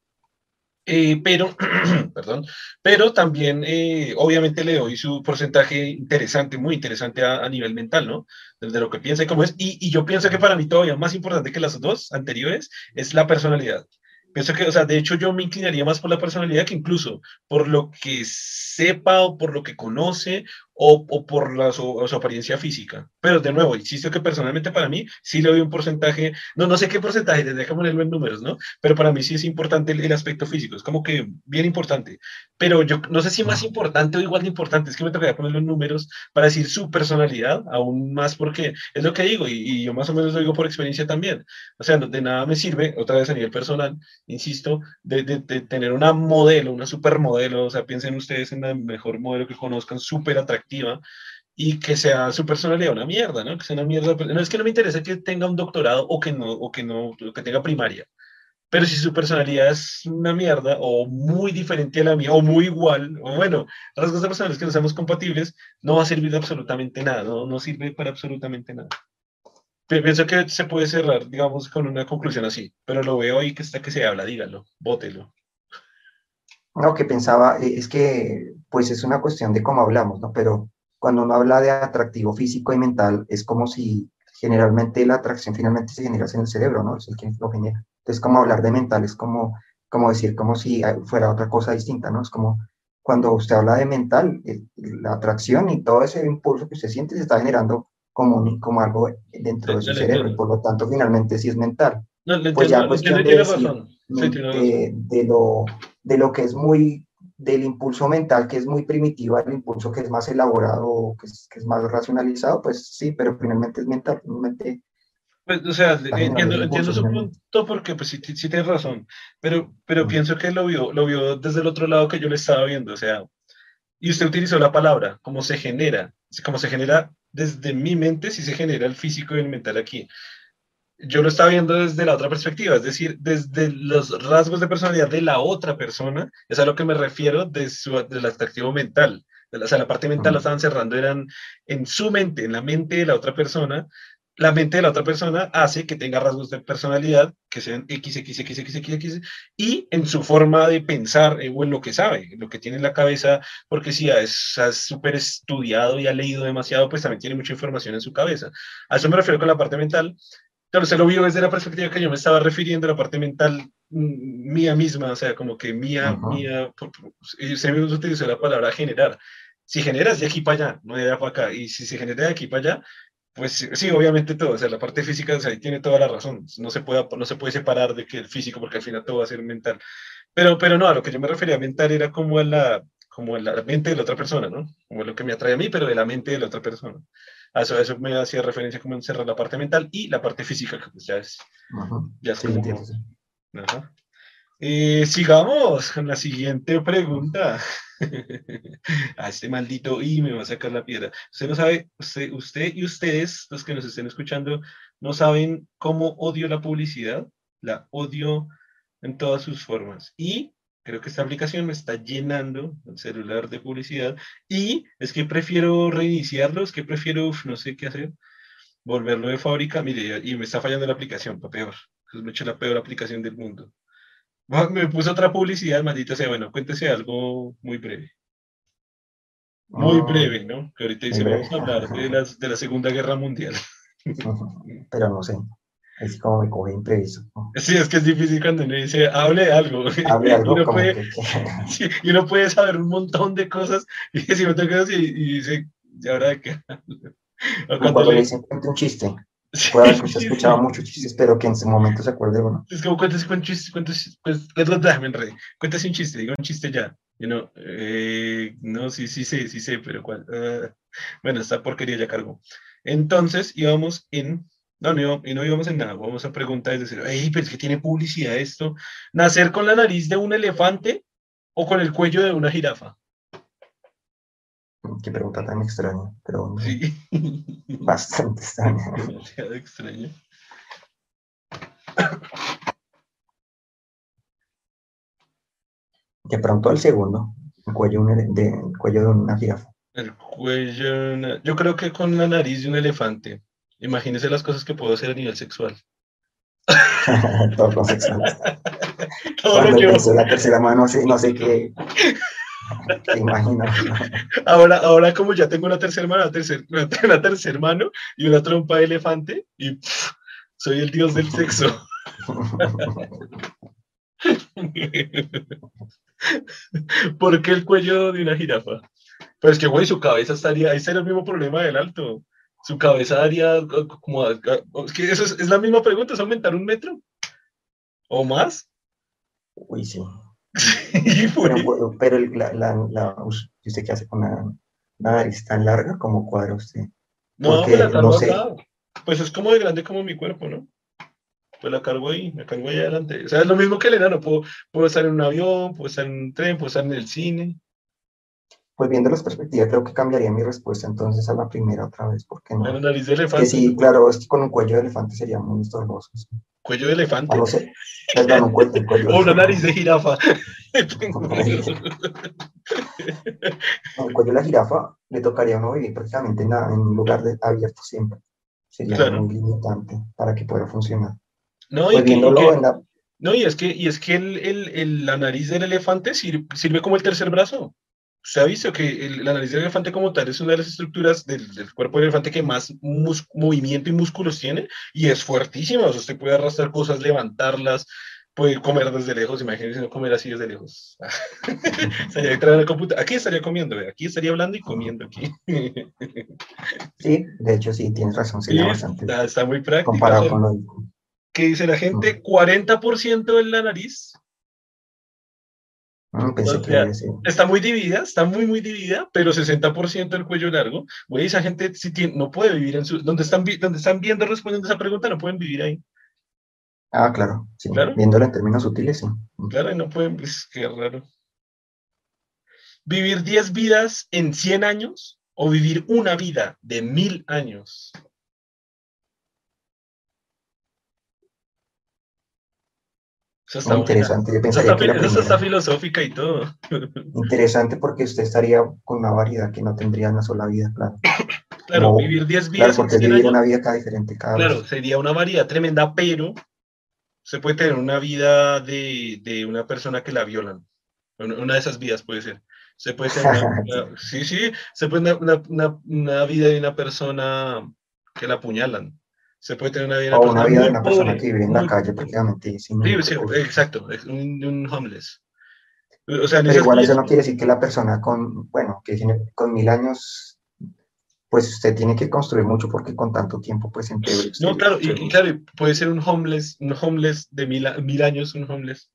eh, pero, perdón, pero también eh, obviamente le doy su porcentaje interesante, muy interesante a, nivel mental, ¿no? De, lo que piensa y cómo es. Y, y, yo pienso que para mí todavía más importante que las dos anteriores es la personalidad. Pienso que, o sea, de hecho yo me inclinaría más por la personalidad que incluso por lo que sepa o por lo que conoce o, por la, su, apariencia física. Pero de nuevo, insisto que personalmente para mí sí le doy un porcentaje, no, no sé qué porcentaje, tendría que ponerlo en números, ¿no? Pero para mí sí es importante el, aspecto físico, es como que bien importante. Pero yo no sé si más importante o igual de importante, es que me tocaría ponerlo en números para decir su personalidad, aún más porque es lo que digo y, yo más o menos lo digo por experiencia también. O sea, de nada me sirve, otra vez a nivel personal, insisto, de, de, de tener una modelo, una supermodelo, o sea, piensen ustedes en la mejor modelo que conozcan, súper atractiva y que sea su personalidad una mierda, ¿no? Que sea una mierda. No es que no me interesa que tenga un doctorado o que no, o que no, que tenga primaria. Pero si su personalidad es una mierda o muy diferente a la mía o muy igual, o bueno, rasgos de personalidad que no seamos compatibles, no va a servir de absolutamente nada, no, no sirve para absolutamente nada. Pienso que se puede cerrar, digamos, con una conclusión así, pero lo veo ahí que está que se habla, dígalo, bótelo. No, que pensaba, eh, es que pues es una cuestión de cómo hablamos, ¿no? Pero cuando uno habla de atractivo físico y mental, es como si generalmente la atracción finalmente se genera en el cerebro, ¿no? Es el que lo genera. Entonces, como hablar de mental es como, como decir, como si fuera otra cosa distinta, ¿no? Es como cuando usted habla de mental, la atracción y todo ese impulso que usted siente se está generando como, como algo dentro de su cerebro, y por lo tanto, finalmente sí es mental. No, pues ya cuestión de, razón de, lo, de lo que es muy, del impulso mental que es muy primitivo al impulso que es más elaborado, que es, que es más racionalizado, pues sí, pero finalmente es mental, finalmente... Pues, o sea, entiendo, entiendo su punto porque pues sí, sí tienes razón, pero, pero pienso que lo vio, lo vio desde el otro lado que yo le estaba viendo, o sea, y usted utilizó la palabra, cómo se genera, cómo se genera desde mi mente, si se genera el físico y el mental aquí yo lo estaba viendo desde la otra perspectiva, es decir, desde los rasgos de personalidad de la otra persona, es a lo que me refiero de su, del atractivo mental. O sea, la parte mental lo estaban cerrando, eran en su mente, en la mente de la otra persona. La mente de la otra persona hace que tenga rasgos de personalidad que sean X, X, X, X, X, X, y en su forma de pensar eh, o en lo que sabe, lo que tiene en la cabeza, porque si es súper estudiado y ha leído demasiado, pues también tiene mucha información en su cabeza. A eso me refiero con la parte mental, Claro, se lo vio desde la perspectiva que yo me estaba refiriendo, la parte mental mm, mía misma, o sea, como que mía, mía, se me utilizó la palabra generar. Si generas de aquí para allá, no de allá para acá, y si se genera de aquí para allá, pues sí, obviamente todo, o sea, la parte física, o sea, ahí tiene toda la razón, no se, puede, no se puede separar de que el físico, porque al final todo va a ser mental. Pero, pero no, a lo que yo me refería mental era como a la, como a la mente de la otra persona, ¿no? Como lo que me atrae a mí, pero de la mente de la otra persona. A eso, eso me hacía referencia como encerrar la parte mental y la parte física, que pues ya es. Ya es eh, sigamos con la siguiente pregunta. a este maldito y me va a sacar la piedra. Usted no sabe, usted, usted y ustedes, los que nos estén escuchando, no saben cómo odio la publicidad. La odio en todas sus formas. Y creo que esta aplicación me está llenando el celular de publicidad y es que prefiero reiniciarlo, es que prefiero, no sé qué hacer, volverlo de fábrica, mire, y me está fallando la aplicación, para peor, es mucho la peor aplicación del mundo. Me puso otra publicidad, maldita sea, bueno, cuéntese algo muy breve. Muy breve, ¿no? Que ahorita dice, vamos a hablar de, las, de la Segunda Guerra Mundial. Pero no sé. Es como me coge imprevisto. Sí, es que es difícil cuando uno dice, hable de algo. Hable algo y, uno puede, y uno puede saber un montón de cosas y si me toca y, y dice, ¿y ahora de qué? O cuando, le dicen, cuente un chiste. Puede haber usted escuchado muchos chistes, pero que en ese momento se acuerde uno. Es como, cuéntese un chiste, cuéntese, pues, cuéntese un chiste, diga un chiste ya. You know, eh, no, sí, sí sé, sí sé, pero cuál. Ah, bueno, esta porquería ya cargó. Entonces íbamos en. No, no, y no íbamos en nada. Vamos a preguntar desde cero. Ey, pero es que tiene publicidad esto. ¿Nacer con la nariz de un elefante o con el cuello de una jirafa? Qué pregunta tan extraña, pero Sí. bastante extraña. Demasiado extraño. De pronto el segundo, el cuello, de el cuello de una jirafa. El cuello. de una- Yo creo que con la nariz de un elefante. Imagínese las cosas que puedo hacer a nivel sexual. Todo con sexual. Todo lo Cuando que empezó la tercera mano, no sé, no sé qué. Te imagino. Ahora, ahora como ya tengo una tercera mano, una tercer, una, una tercer mano y una trompa de elefante, y pff, soy el dios del sexo. ¿Por qué el cuello de una jirafa? Pero es que, güey, su cabeza estaría, ahí sería el mismo problema del alto. Su cabeza daría co- como, a- a- es que eso es, es la misma pregunta, es aumentar un metro o más. Uy, sí. Pero, bueno, pero el- la, la, la- us- ¿y ¿usted qué hace con la, nariz tan larga como cuadra usted? no, porque me la no cargo sé. acá. Pues es como de grande como mi cuerpo, ¿no? Pues la cargo ahí, la cargo ahí adelante. O sea, es lo mismo que el enano. Puedo, puedo estar en un avión, puedo estar en un tren, puedo estar en el cine. Pues viendo las perspectivas, creo que cambiaría mi respuesta entonces a la primera otra vez, porque no. La nariz de Es que elefante. sí, claro, es que con un cuello de elefante sería muy estorboso. sí. Cuello de elefante. No sé. Perdón, un cuello, el cuello. O una nariz de jirafa. No, el cuello de la jirafa le tocaría a uno vivir prácticamente en, la- en un lugar de- abierto siempre. Sería Claro. muy limitante para que pueda funcionar. No, Pues y, que- y viéndolo que- en la, no, y es que, y es que el- el- el- la nariz del elefante sirve, sirve como el tercer brazo. Usted ha visto que el- la nariz del elefante como tal es una de las estructuras del, del cuerpo del elefante que más mus- movimiento y músculos tiene y es fuertísima. O sea, usted puede arrastrar cosas, levantarlas, puede comer desde lejos. Imagínese no comer así desde lejos. Estaría la. Aquí estaría comiendo, ve, aquí estaría hablando y comiendo aquí. sí, de hecho sí, tienes razón, Sí, bastante está, está muy práctico. comparado o sea, con lo ¿Qué dice la gente? 40% en la nariz. Pensé O que sea, iba a ser- Está muy dividida, está muy, muy dividida, pero 60% el cuello largo. Güey, esa gente tiene- no puede vivir en su... Donde están, vi- donde están viendo respondiendo esa pregunta, no pueden vivir ahí. Ah, claro, sí, Claro. viéndolo en términos sutiles, sí. Claro, y no pueden... Es que raro. ¿Vivir 10 vidas en 100 años o vivir una vida de 1000 años? Esa está buena. interesante, yo pensaría está, que la primera. está filosófica y todo. Interesante porque usted estaría con una variedad que no tendría una sola vida, claro. Claro, Como- vivir 10 Claro, vidas en porque es 100 vivir años. una vida cada diferente cada Claro, vez. sería una variedad tremenda, pero se puede tener una vida de, de una persona que la violan. Una, de esas vidas puede ser. Se puede tener una, una- sí, sí, se puede una, una- una vida de una persona que la apuñalan. Se puede tener una vida O una vida de una persona que vive en la calle prácticamente sin Sí, sí, exacto, es un, un homeless. O sea, Pero igual eso no quiere decir que la persona con, bueno, que tiene con mil años, pues usted tiene que construir mucho porque con tanto tiempo, pues en teoría No, claro, y, usted- y claro, puede ser un homeless, un homeless de mil, mil años, un homeless.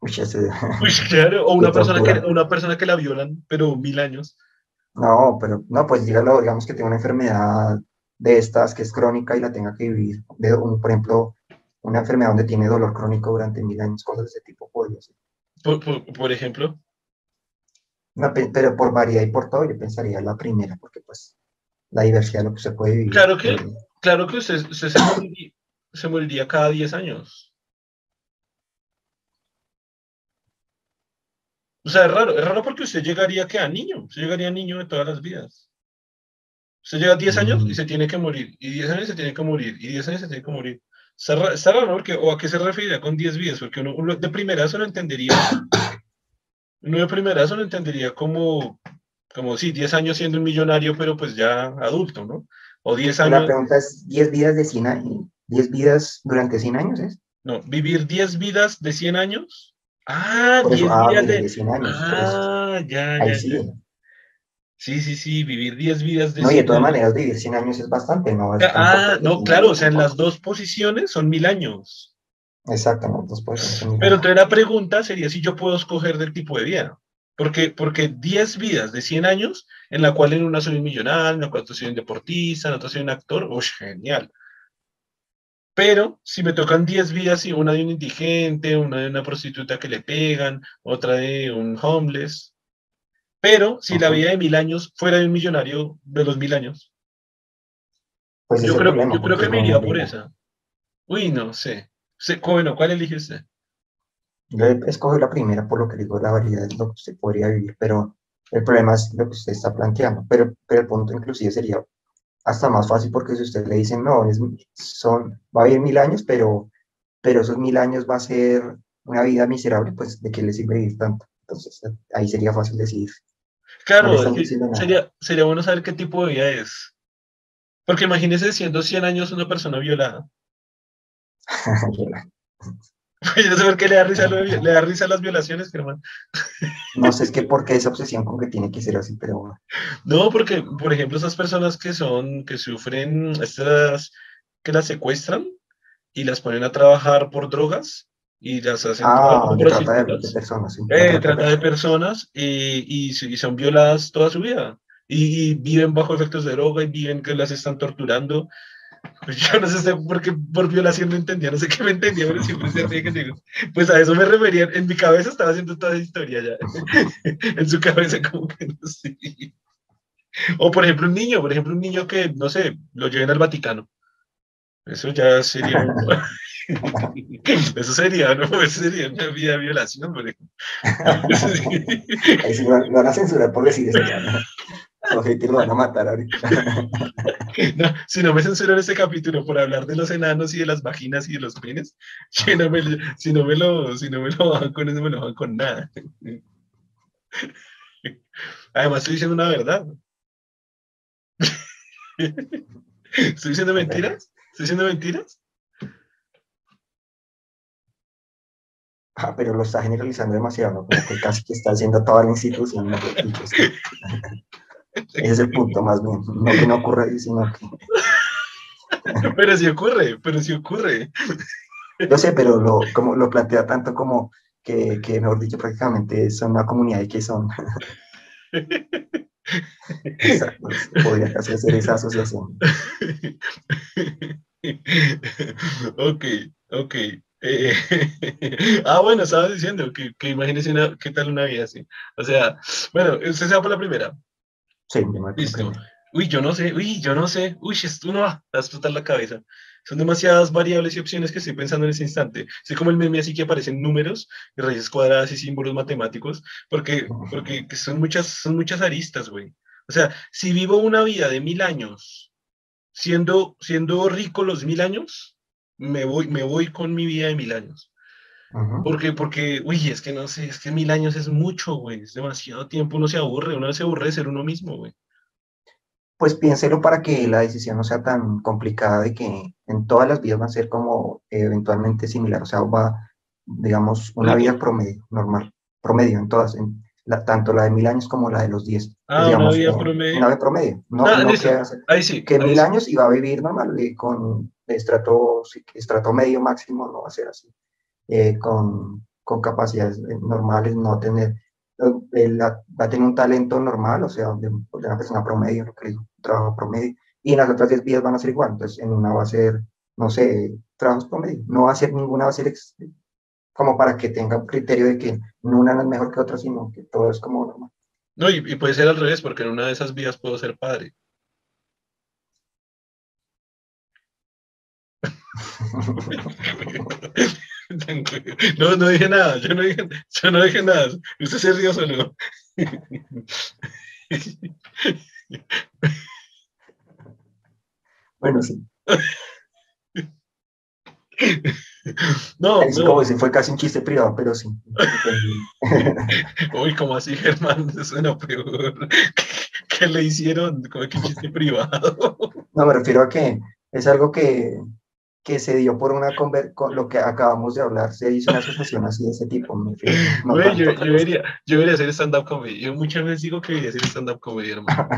Uy, ese- Uy, claro, o una persona, que, una persona que la violan, pero mil años. No, pero no, pues dígalo, digamos que tiene una enfermedad de estas que es crónica y la tenga que vivir. De un, por ejemplo, una enfermedad donde tiene dolor crónico durante mil años, cosas de ese tipo podría ser. Por, por- por ejemplo, No, pero por variedad y por todo, yo pensaría la primera, porque pues la diversidad de lo que se puede vivir. Claro que- eh, claro que usted, usted se, moriría, se moriría cada 10 años. O sea, es raro, es raro porque usted llegaría que a niño, usted llegaría niño de todas las vidas. Usted llega a 10 años y se tiene que morir, y 10 años se tiene que morir, y 10 años se tiene que morir. Está, ra- está raro. Porque, ¿o a qué se referiría con 10 vidas? Porque uno, uno de primerazo no entendería, uno de primerazo no entendería como, como sí, 10 años siendo un millonario, pero pues ya adulto, ¿no? O 10 La años, pregunta es, ¿10 vidas de 100 años? ¿10 vidas durante 100 años es? no, vivir 10 vidas de 100 años. Ah, Por 10 eso, ah, vidas de, de... de 100 años. Ah, ya, Ahí ya, sí. ya. Sí, sí, sí, vivir 10 vidas de No, y de 100 todas maneras, vivir 100 años es bastante, ¿no? Es Ah, tampoco- no, claro, o sea, en las dos posiciones son mil años. Exacto, no, dos son mil Pero entonces la pregunta sería si yo puedo escoger del tipo de vida. Porque, porque 10 vidas de 100 años, en la cual en una soy un millonario, en la cual soy un deportista, en otra soy un actor, ¡uy, genial! Pero si me tocan 10 vidas y una de un indigente, una de una prostituta que le pegan, otra de un homeless. Pero si la vida de mil años fuera de un millonario de los mil años, Pues yo creo, problema, yo creo porque que me iría por esa. Uy, no sé. Bueno, ¿cuál elige usted? Yo escojo la primera por lo que digo, la variedad es lo que usted podría vivir, pero el problema es lo que usted está planteando. Pero, pero el punto inclusive sería hasta más fácil porque si usted le dice, no, es, son, va a vivir mil años, pero, pero esos mil años va a ser una vida miserable, pues ¿de qué le sirve vivir tanto? Entonces ahí sería fácil decidir. Claro, sería, sería bueno saber qué tipo de vida es. Porque imagínese siendo 100 años una persona violada. Yo no sé por qué le da risa, lo le da risa las violaciones, Germán. No sé es que por qué esa obsesión con que tiene que ser así, pero bueno. No, porque, por ejemplo, esas personas que son, que sufren estas, que las secuestran y las ponen a trabajar por drogas y las hacen Ah, trabajar de trata de, personas. sí, Eh, trata de trata de personas. y, y, son violadas toda su vida. Y, y viven bajo efectos de droga y viven que las están torturando. Pues yo no sé por qué por violación no entendía, no sé qué me entendía, pero siempre se ríe que digo. Pues a eso me refería. En mi cabeza estaba haciendo toda esa historia ya. en su cabeza como que no sé. O por ejemplo un niño, por ejemplo un niño que, no sé, lo lleven al Vaticano. Eso ya sería... Eso sería, ¿no? Eso sería una vida de violación. Ahí sí lo, lo van a censurar por decir eso. ya, lo van a matar ahorita. No, si no me censuran este capítulo por hablar de los enanos y de las vaginas y de los penes, si no me, si no me lo, si no me lo bajan con eso, me lo bajan con nada. Además, estoy diciendo una verdad. ¿Estoy diciendo mentiras? ¿Estoy diciendo mentiras? Ah, pero lo está generalizando demasiado, ¿no? Como que casi que está haciendo toda la institución. ¿no? Ese es el punto más bien. No que no ocurra ahí, sino que... Pero sí ocurre, pero sí ocurre. Yo sé, pero lo, como, lo plantea tanto como que, que, mejor dicho, prácticamente son una comunidad y que son... Exacto, podría casi hacer esa asociación. ok, ok. Eh, ah, bueno, estabas diciendo que, que imagínese una, qué tal una vida así. O sea, bueno, usted se va por la primera. Sí, me Listo. Uy, yo no sé, uy, yo no sé. Uy, esto no va a explotar la cabeza. Son demasiadas variables y opciones que estoy pensando en ese instante. Así como el meme así que aparecen números raíces cuadradas y símbolos matemáticos, porque, porque que son, muchas, son muchas aristas, güey. O sea, si vivo una vida de mil años, siendo, siendo rico los mil años, me voy, me voy con mi vida de mil años. Ujú. Porque, porque, uy, es que no sé, es que mil años es mucho, güey, es demasiado tiempo, uno se aburre, uno se aburre de ser uno mismo, güey. Pues piénselo para que la decisión no sea tan complicada de que en todas las vidas va a ser como eh, eventualmente similar, o sea, va, digamos, una vida promedio, normal, promedio en todas, en la- tanto la de mil años como la de los diez. Ah, Pues, una digamos, vida eh, promedio. Una vida promedio, no, Ah, no que, Ahí sí. que ahí mil sí. años va a vivir normal, eh, con estrato, estrato medio máximo, no va a ser así, eh, con, con capacidades eh, normales, no tener, eh, la- va a tener un talento normal, o sea, de, de una persona promedio, lo que un trabajo promedio, y en las otras 10 vidas van a ser igual, entonces en una va a ser, no sé, trabajos promedio, no va a ser ninguna, va a ser ex- como para que tenga un criterio de que una no es mejor que otra, sino que todo es como normal. No, y, y puede ser al revés, porque en una de esas vidas puedo ser padre. No, no dije nada, yo no dije, yo no dije nada. Usted se rió solo. bueno, sí, No, no. como si fue casi un chiste privado, pero sí. Uy, como así, Germán? Suena peor. ¿Qué le hicieron? Como que chiste privado. No, me refiero a que es algo que, que se dio por una con lo que acabamos de hablar, se hizo una asociación así de ese tipo. Me refiero, no Güey, tanto yo, yo debería, yo debería hacer stand-up comedy. Yo muchas veces digo que debería hacer stand-up comedy, hermano.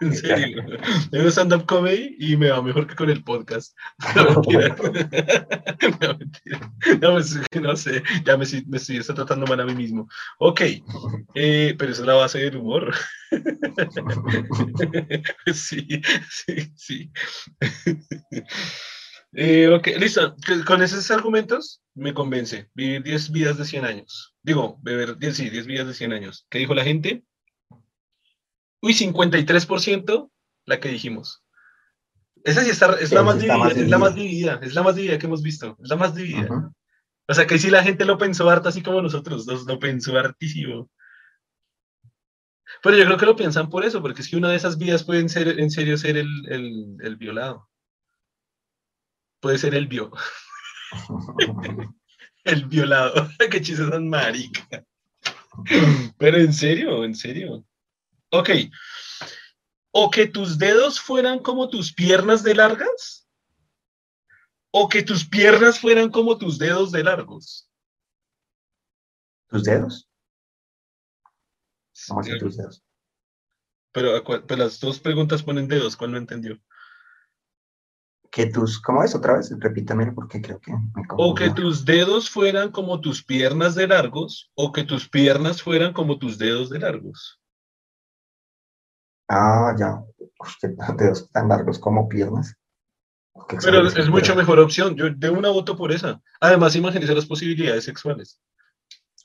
En serio. Tengo stand-up comedy y me va mejor que con el podcast. No, mentira. No, mentira. No, pues, no sé, ya me, me estoy tratando mal a mí mismo. Ok, eh, pero esa es la base del humor. Sí, sí, sí. Eh, ok, listo. Con esos argumentos me convence. Vivir 10 vidas de 100 años. Digo, beber 10, sí, 10 vidas de 100 años. ¿Qué dijo la gente? Uy, 53% la que dijimos. Esa sí está, es, la más dividida, es la más dividida, es la más dividida que hemos visto, es la más dividida. O sea que sí la gente lo pensó harto así como nosotros, dos lo pensó hartísimo. Pero yo creo que lo piensan por eso, porque es que una de esas vidas puede ser, en serio ser el, el, el violado. Puede ser el vio. el violado. Qué chistes tan marica. Pero en serio, en serio. Ok. O que tus dedos fueran como tus piernas de largas. O que tus piernas fueran como tus dedos de largos. ¿Tus dedos? ¿Cómo así tus dedos? Pero, pero, las dos preguntas ponen dedos, ¿cuál no entendió? Que tus, ¿cómo es otra vez? Repítamelo porque creo que me O que tus dedos fueran como tus piernas de largos, o que tus piernas fueran como tus dedos de largos. Ah, ya. Usted dedos tan largos como piernas. Pero es mucho mejor opción. Yo de una voto por esa. Además, imagínese las posibilidades sexuales.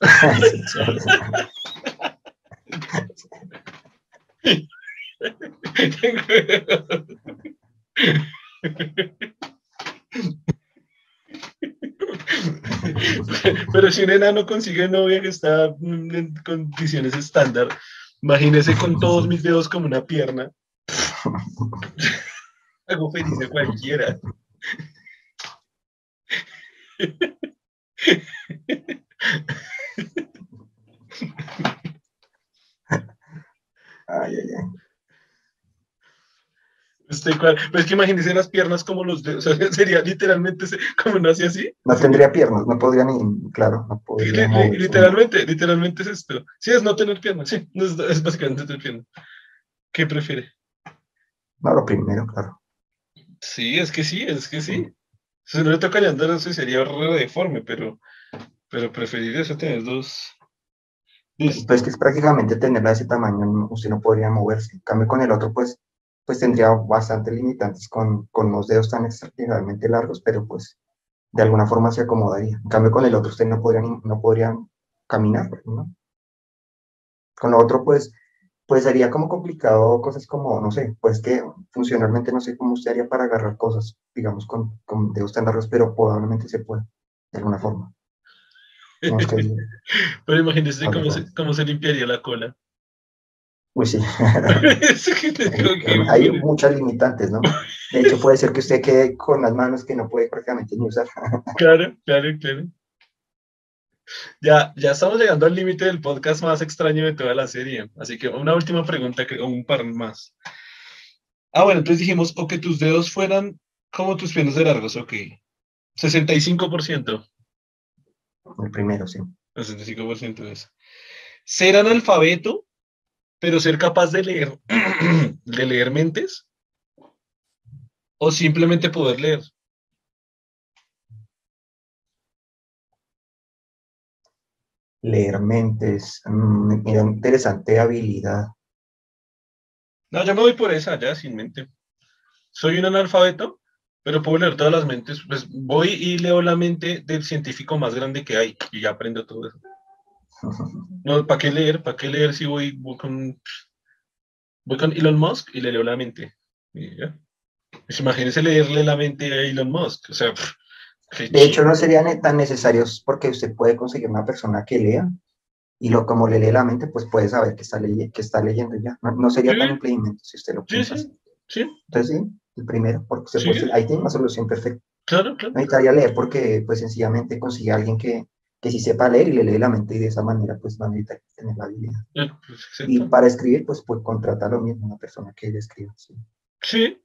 Pero si un enano consigue novia que está en condiciones estándar, Imagínese con todos mis dedos como una pierna. Hago feliz a cualquiera. Ay, ay, ay. Este, pues que imagínese las piernas como los dedos, o sea, sería literalmente como no hacía así. No tendría piernas, no podría ni, claro, no podría. literalmente, literalmente es esto. Sí, es no tener piernas, sí, es, básicamente tener piernas. ¿Qué prefiere? No, lo primero, claro. Sí, es que sí, es que sí. Si no le tocaría andar así sería re deforme, pero, pero preferiría eso tener dos. Pues que es prácticamente tenerla de ese tamaño, usted no podría moverse. En cambio, con el otro, pues pues tendría bastante limitantes con, con los dedos tan extraordinariamente largos, pero pues de alguna forma se acomodaría. En cambio, con el otro usted no podría, no podría caminar, ¿no? Con lo otro, pues, pues sería como complicado cosas como, no sé, pues que funcionalmente no sé cómo usted haría para agarrar cosas, digamos, con, con dedos tan largos, pero probablemente se puede, de alguna forma. pero imagínese cómo se, cómo se limpiaría la cola. Pues sí. Hay muchas limitantes, ¿no? De hecho, puede ser que usted quede con las manos que no puede prácticamente ni usar. claro, claro, claro. Ya, ya estamos llegando al límite del podcast más extraño de toda la serie. Así que una última pregunta, o un par más. Ah, bueno, entonces dijimos, o que tus dedos fueran como tus piernas de largos, ok. 65%. El primero, sí. El 65% de eso. ¿Ser analfabeto pero ser capaz de leer, de leer mentes, o simplemente poder leer. Leer mentes, mm, interesante habilidad. No, yo me voy por esa, ya, sin mente. Soy un analfabeto, pero puedo leer todas las mentes. Pues voy y leo la mente del científico más grande que hay y ya aprendo todo eso. No, ¿para qué leer? ¿Para qué leer si voy, con, voy con Elon Musk y le leo la mente? Pues imagínese leerle la mente a Elon Musk. O sea, de hecho, no serían tan necesarios porque usted puede conseguir una persona que lea y lo como le lee la mente, pues puede saber que está, que está leyendo ya. No, sería tan impedimento si usted lo piensa. Sí, sí, Entonces, sí, el primero, porque ahí tiene una solución perfecta. Claro, claro. Necesitaría leer porque, pues, sencillamente consigue a alguien que, que si sepa leer y le lee la mente y de esa manera pues va a necesitar tener la habilidad. Pues, y para escribir pues, pues contrata lo mismo una persona que le escriba. Sí. sí.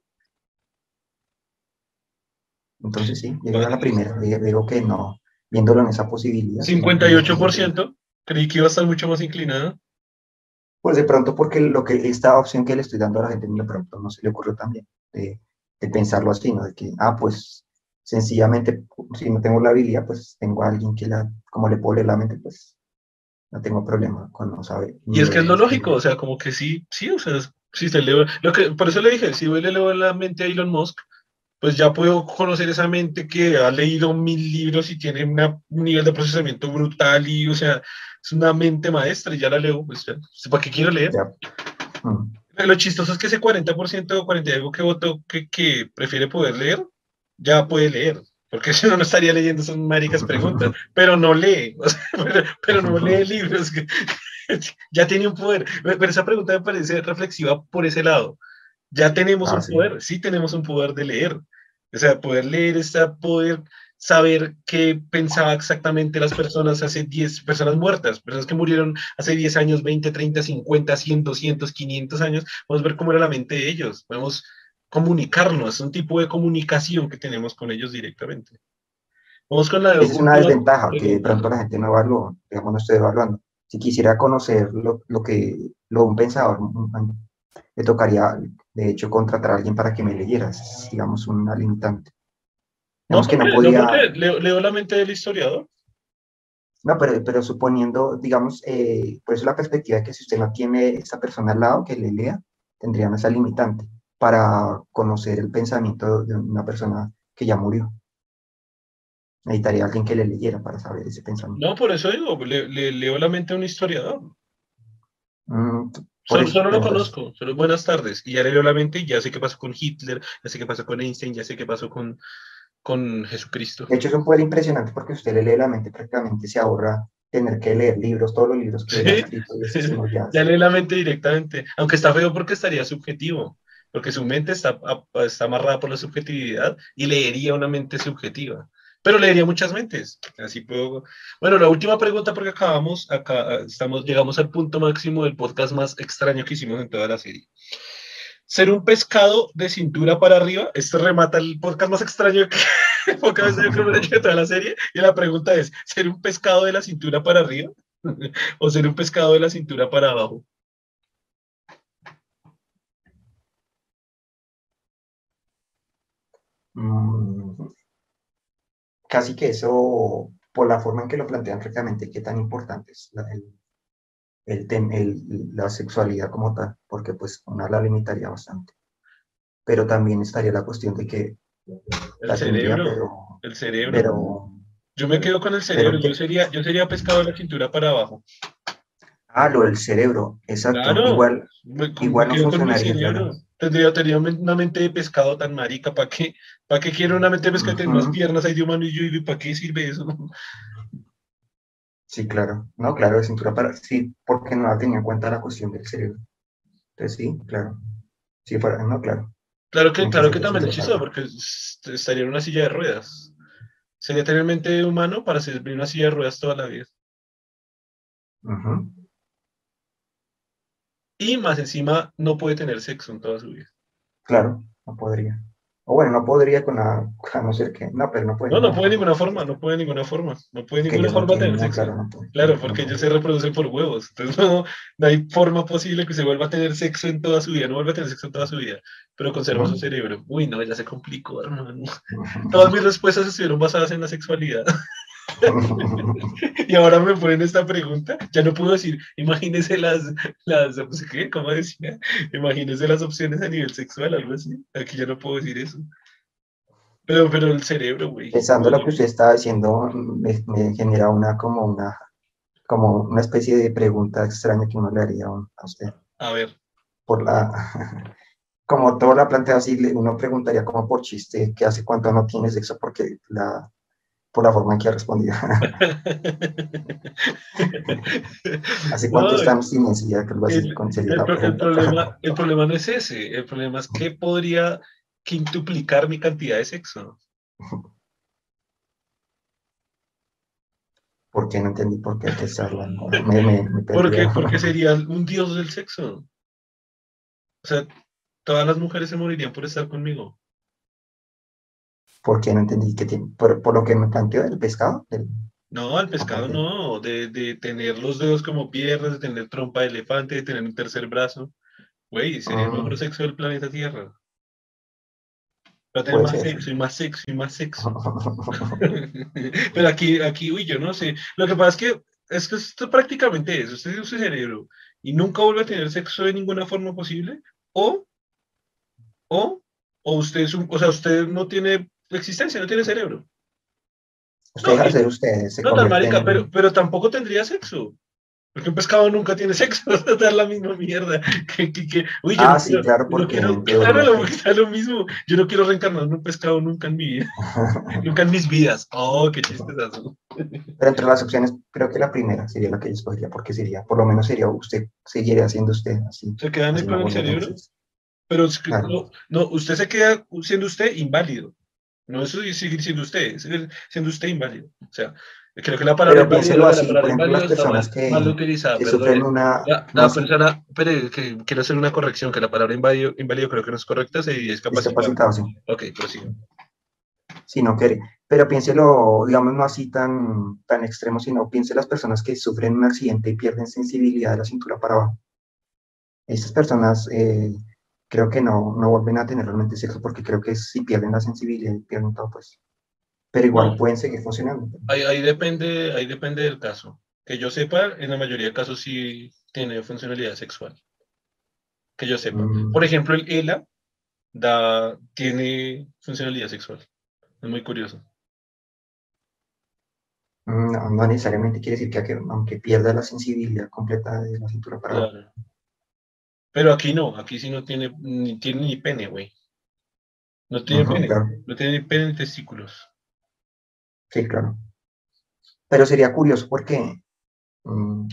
Entonces sí, yo a la primera, digo que no, viéndolo en esa posibilidad. 58%, creí que iba a estar mucho más inclinado. Pues de pronto porque lo que esta opción que le estoy dando a la gente de pronto no se le ocurrió también, de, de pensarlo así, ¿no? De que, ah, pues sencillamente, si no tengo la habilidad, pues tengo a alguien que la, como le puedo leer la mente, pues no tengo problema con no saber. Y es que es lo lógico, o sea, como que sí, sí, o sea, si se leo, lo que, por eso le dije, si voy le leo la mente a Elon Musk, pues ya puedo conocer esa mente que ha leído mil libros y tiene un nivel de procesamiento brutal y, o sea, es una mente maestra y ya la leo, pues ya, ¿para qué quiero leer? Mm. Lo chistoso es que ese 40% o 40 algo que votó que, que prefiere poder leer, ya puede leer, porque si no, no estaría leyendo esas maricas preguntas, pero no lee, pero, no lee libros, ya tiene un poder. Pero esa pregunta me parece reflexiva por ese lado. Ya tenemos ah, un poder, sí tenemos un poder de leer. O sea, poder leer es poder saber qué pensaba exactamente las personas hace 10, personas muertas, personas que murieron hace 10 años, 20, 30, 50, 100, 200, 500 años. Vamos a ver cómo era la mente de ellos. Podemos comunicarnos, es un tipo de comunicación que tenemos con ellos directamente. Vamos con la Esa es una desventaja que de pronto la gente no evalúa, digamos, no estoy evaluando. Si quisiera conocer lo, lo que lo, un pensador, le tocaría, de hecho, contratar a alguien para que me leyera, digamos, una limitante. Digamos no, que no podía... leo, la mente del historiador. No, pero, pero suponiendo, digamos, eh, por eso la perspectiva de que si usted no tiene esa persona al lado que le lea, tendría esa limitante para conocer el pensamiento de una persona que ya murió. Necesitaría alguien que le leyera para saber ese pensamiento. No, por eso digo, le, leo la mente a un historiador. Mm, solo, lo conozco, solo buenas tardes. Y ya le leo la mente y ya sé qué pasó con Hitler, ya sé qué pasó con Einstein, ya sé qué pasó con, con Jesucristo. De hecho, es un poder impresionante porque usted le lee la mente, prácticamente se ahorra tener que leer libros, todos los libros que ya, ya lee la mente directamente, aunque está feo porque estaría subjetivo porque su mente está, está amarrada por la subjetividad y leería una mente subjetiva. Pero leería muchas mentes. Así puedo. Bueno, la última pregunta, porque acabamos, estamos, llegamos al punto máximo del podcast más extraño que hicimos en toda la serie. Ser un pescado de cintura para arriba, esto remata el podcast más extraño que veces he hecho de toda la serie. Y la pregunta es: ¿ser un pescado de la cintura para arriba o ser un pescado de la cintura para abajo? Casi que eso, por la forma en que lo plantean francamente, qué tan importante es la, el, la sexualidad como tal, porque pues una la limitaría bastante. Pero también estaría la cuestión de que... El cerebro, el cerebro. yo me quedo con el cerebro, yo, sería, yo sería pescado de la cintura para abajo. Ah, lo del cerebro, exacto. igual, igual no funcionaría. Tendría, tendría una mente de pescado tan marica, ¿para qué? ¿Para qué quiero una mente de pescado que tiene más piernas ahí de humano y yo, ¿para qué sirve eso? Sí, claro. No, claro, de cintura para... Sí, porque no la tenía en cuenta la cuestión del cerebro. Entonces, sí, claro. Sí, fuera, no, claro. Claro que, claro que también es chistoso, porque estaría en una silla de ruedas. Sería tener mente humano para servir una silla de ruedas toda la vida. Y más encima, no puede tener sexo en toda su vida. Claro, no podría. O bueno, no podría con la, a no ser que, no, pero no puede. No, no puede de ninguna forma, no puede de ninguna forma. No puede de ninguna forma tener sexo. Claro, porque ellos se reproducen por huevos. Entonces no, no, hay forma posible que se vuelva a tener sexo en toda su vida. No vuelva a tener sexo en toda su vida, pero conserva su cerebro. Uy, no, ya se complicó, hermano. Todas mis respuestas estuvieron basadas en la sexualidad. y ahora me ponen esta pregunta, ya no puedo decir, imagínese las, las ¿qué? ¿Cómo decía? Imagínese las opciones a nivel sexual, algo así. Aquí ya no puedo decir eso. Pero, pero el cerebro, güey. Pensando lo que usted estaba diciendo, me, genera una como una como una especie de pregunta extraña que uno le haría a usted. A ver. Por la, como todo la plantea así, uno preguntaría como por chiste, que hace cuánto no tiene sexo, porque la, por la forma en que ha respondido. ¿Hace cuánto estamos sin necesidad que lo el, con el, problema, el problema no es ese, el problema es que podría quintuplicar mi cantidad de sexo. ¿Por qué no entendí por qué te hablando? porque, porque sería un dios del sexo. O sea, todas las mujeres se morirían por estar conmigo porque no entendí que tiene, por, por, lo que me planteó del pescado. No, al pescado no, de, de, tener los dedos como piernas, de tener trompa de elefante, de tener un tercer brazo. Güey, sería el mejor ah. sexo del planeta Tierra. Va a tener más sexo y más sexo y más sexo. Pero aquí, aquí, uy, yo no sé. Lo que pasa es que es que esto prácticamente es, usted tiene su cerebro y nunca vuelve a tener sexo de ninguna forma posible, o, o, o usted es un, o sea, usted no tiene existencia, no tiene cerebro. Usted no, deja ser usted. no, marica, pero, pero tampoco tendría sexo. Porque un pescado nunca tiene sexo, es la misma mierda. Que, que, uy, yo ah, sí, claro, porque. No quiero, claro, lo, lo mismo. Yo no quiero reencarnar en un pescado nunca en mi vida. nunca en mis vidas. Oh, qué chistoso. Pero entre las opciones, creo que la primera sería la que yo escogería, porque sería, por lo menos sería usted, seguiría haciendo usted así. ¿Se queda en el cerebro? Pero no, no, usted se queda siendo usted inválido. No es seguir siendo usted, seguir siendo usted inválido. O sea, Creo que la palabra pero inválido, así, la palabra las personas que, mal utilizada, que sufren una... La, la persona, pero que, quiero hacer una corrección, que la palabra inválido, inválido creo que no es correcta, se. Discapacitado, sí. Ok, prosigo. Sí, no quiere. Pero piénselo, digamos, no así tan, tan extremo, sino piense las personas que sufren un accidente y pierden sensibilidad de la cintura para abajo. Estas personas eh, creo que no, no vuelven a tener realmente sexo porque creo que si pierden la sensibilidad y pierden todo, pues pero igual pueden seguir funcionando. Ahí, depende, ahí depende del caso. Que yo sepa, en la mayoría de casos sí tiene funcionalidad sexual. Que yo sepa. Mm. Por ejemplo, el ELA da, tiene funcionalidad sexual. Es muy curioso. Mm, no, necesariamente quiere decir que aunque pierda la sensibilidad completa de la cintura para claro. Pero aquí no, aquí sí no tiene ni, tiene ni pene, güey. No tiene pene, no tiene ni pene ni testículos. Sí, claro. Pero sería curioso porque, mm,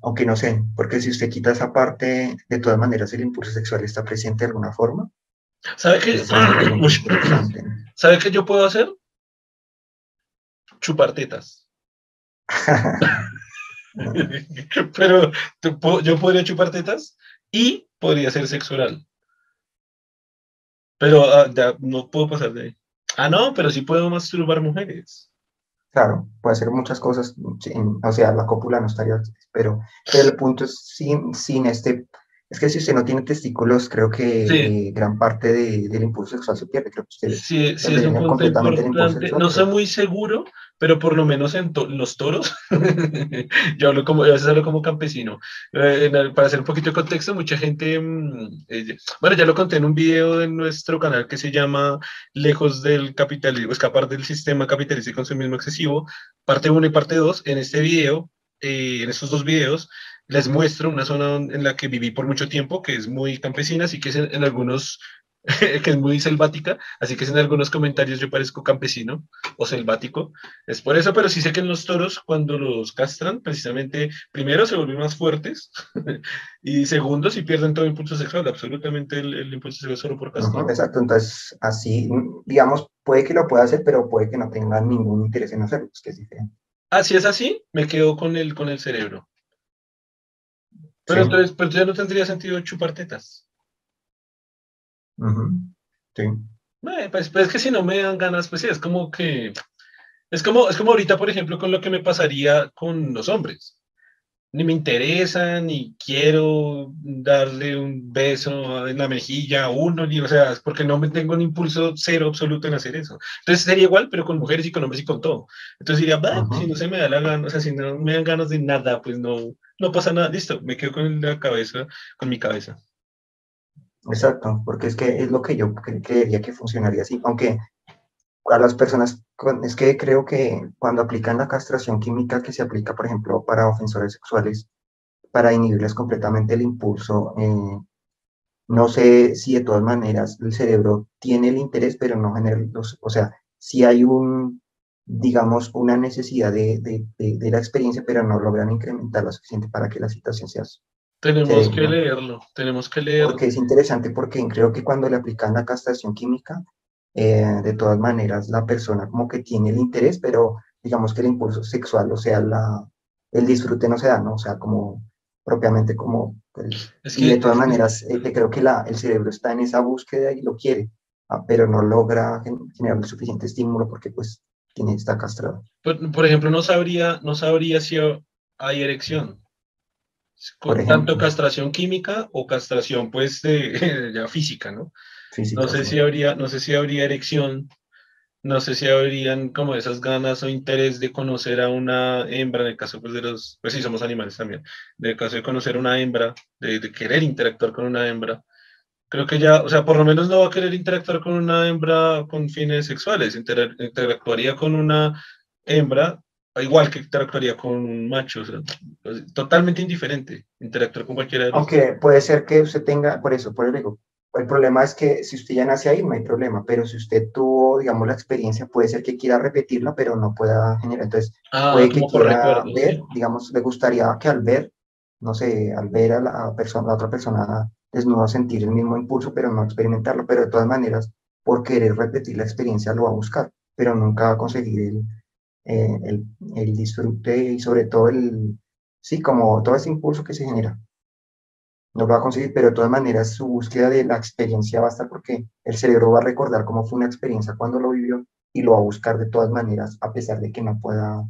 aunque no sé, porque si usted quita esa parte, de todas maneras el impulso sexual está presente de alguna forma. ¿Sabe qué? ¿Sabe qué yo puedo hacer? Chupar tetas. Pero yo podría chupar tetas y podría ser sexual. Pero ah, no puedo pasar de ahí. Ah, no, pero sí puedo masturbar mujeres. Claro, puede hacer muchas cosas, o sea, la cópula no estaría, pero, pero el punto es sin, sin este, es que si usted no tiene testículos, creo que gran parte del impulso sexual se pierde, creo que usted sí, sí, es un punto importante, no soy muy seguro, pero por lo menos en los toros, yo hablo como, a veces hablo como campesino. Eh, para hacer un poquito de contexto, mucha gente, mm, eh, bueno, ya lo conté en un video de nuestro canal que se llama Lejos del capitalismo, escapar del sistema capitalista y consumismo excesivo, parte 1 y parte 2. En este video, eh, en estos dos videos, les muestro una zona en la que viví por mucho tiempo, que es muy campesina, así que en algunos que es muy selvática, así que en algunos comentarios yo parezco campesino o selvático, es por eso, pero sí sé que en los toros cuando los castran, precisamente, primero se vuelven más fuertes y segundo, si pierden todo impulso sexual, absolutamente el, impulso sexual solo por castrar. exacto, entonces así, digamos, puede que lo pueda hacer, pero puede que no tenga ningún interés en hacerlo, es que es diferente. Ah, si es así, me quedo con el, con el cerebro. Pero entonces, pero ya no tendría sentido chupar tetas. Sí. Eh, pues, pues, es que si no me dan ganas, pues sí, es como que. Es como, es como ahorita, por ejemplo, con lo que me pasaría con los hombres. Ni me interesa, ni quiero darle un beso en la mejilla a uno, ni, o sea, es porque no me tengo un impulso cero absoluto en hacer eso. Entonces sería igual, pero con mujeres y con hombres y con todo. Entonces diría, bah, si no se me da la gana, o sea, si no me dan ganas de nada, pues no, no pasa nada, listo, me quedo con la cabeza, con mi cabeza. Exacto, porque es que es lo que yo creería que funcionaría así, aunque a las personas, es que creo que cuando aplican la castración química que se aplica, por ejemplo, para ofensores sexuales, para inhibirles completamente el impulso, eh, no sé si de todas maneras el cerebro tiene el interés, pero no genera los, o sea, si hay un, digamos, una necesidad de, de, la experiencia, pero no logran incrementar lo suficiente para que la situación sea tenemos que leerlo, tenemos que leerlo. Porque es interesante porque creo que cuando le aplican la castración química, eh, de todas maneras la persona como que tiene el interés, pero digamos que el impulso sexual, o sea, la, el disfrute no se da, ¿no? O sea, como propiamente como... y de todas maneras, eh, creo que la, el cerebro está en esa búsqueda y lo quiere, ah, pero no logra generar el suficiente estímulo porque pues tiene, está castrado. Por, por ejemplo, no sabría, no sabría si hay erección. Con tanto castración química o castración pues de, ya física, ¿no? no sé si habría, no sé si habría erección, no sé si habrían como esas ganas o interés de conocer a una hembra, en el caso pues de los, pues sí somos animales también, en el caso de conocer a una hembra, de, querer interactuar con una hembra, creo que ya, o sea, por lo menos no va a querer interactuar con una hembra con fines sexuales, interactuaría con una hembra igual que interactuaría con un macho, o sea, pues, totalmente indiferente interactuar con cualquiera de los Aunque puede ser que usted tenga, por eso, por el ego, el problema es que si usted ya nace ahí, no hay problema, pero si usted tuvo, digamos, la experiencia, puede ser que quiera repetirla, pero no pueda generar. Entonces, ah, puede que quiera ver, digamos, le gustaría que al ver, no sé, al ver a la, persona, la otra persona desnuda, sentir el mismo impulso, pero no experimentarlo. Pero de todas maneras, por querer repetir la experiencia, lo va a buscar, pero nunca va a conseguir el, eh, el, el disfrute y sobre todo el, sí, como todo ese impulso que se genera no lo va a conseguir, pero de todas maneras su búsqueda de la experiencia va a estar porque el cerebro va a recordar cómo fue una experiencia cuando lo vivió y lo va a buscar de todas maneras, a pesar de que no pueda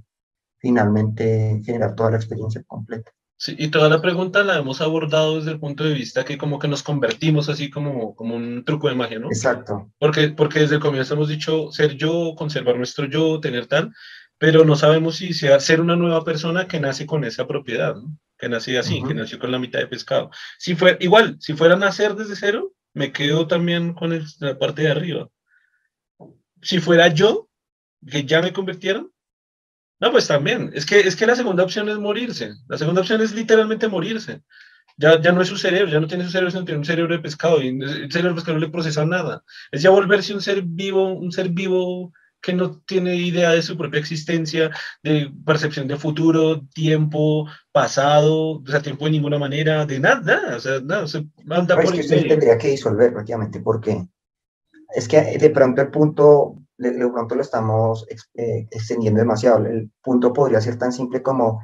finalmente generar toda la experiencia completa. Sí, y toda la pregunta la hemos abordado desde el punto de vista que como que nos convertimos así como, como un truco de magia, ¿no? Exacto. Porque, porque desde el comienzo hemos dicho ser yo, conservar nuestro yo, tener tal, pero no sabemos si sea ser una nueva persona que nace con esa propiedad, ¿no? que nací así, que nació con la mitad de pescado. Si fue, igual, si fuera a nacer desde cero, me quedo también con la parte de arriba. Si fuera yo, que ya me convirtieron, no, pues también. Es que, es que la segunda opción es morirse. La segunda opción es literalmente morirse. Ya, ya no es su cerebro, ya no tiene su cerebro, sino tiene un cerebro de pescado. Y el cerebro de pescado no le procesa nada. Es ya volverse un ser vivo, un ser vivo que no tiene idea de su propia existencia, de percepción de futuro, tiempo, pasado, o sea, tiempo de ninguna manera, de nada, o sea, nada, se anda por es que usted tendría que disolver prácticamente, porque es que de pronto el punto, de, pronto lo estamos eh, extendiendo demasiado, el punto podría ser tan simple como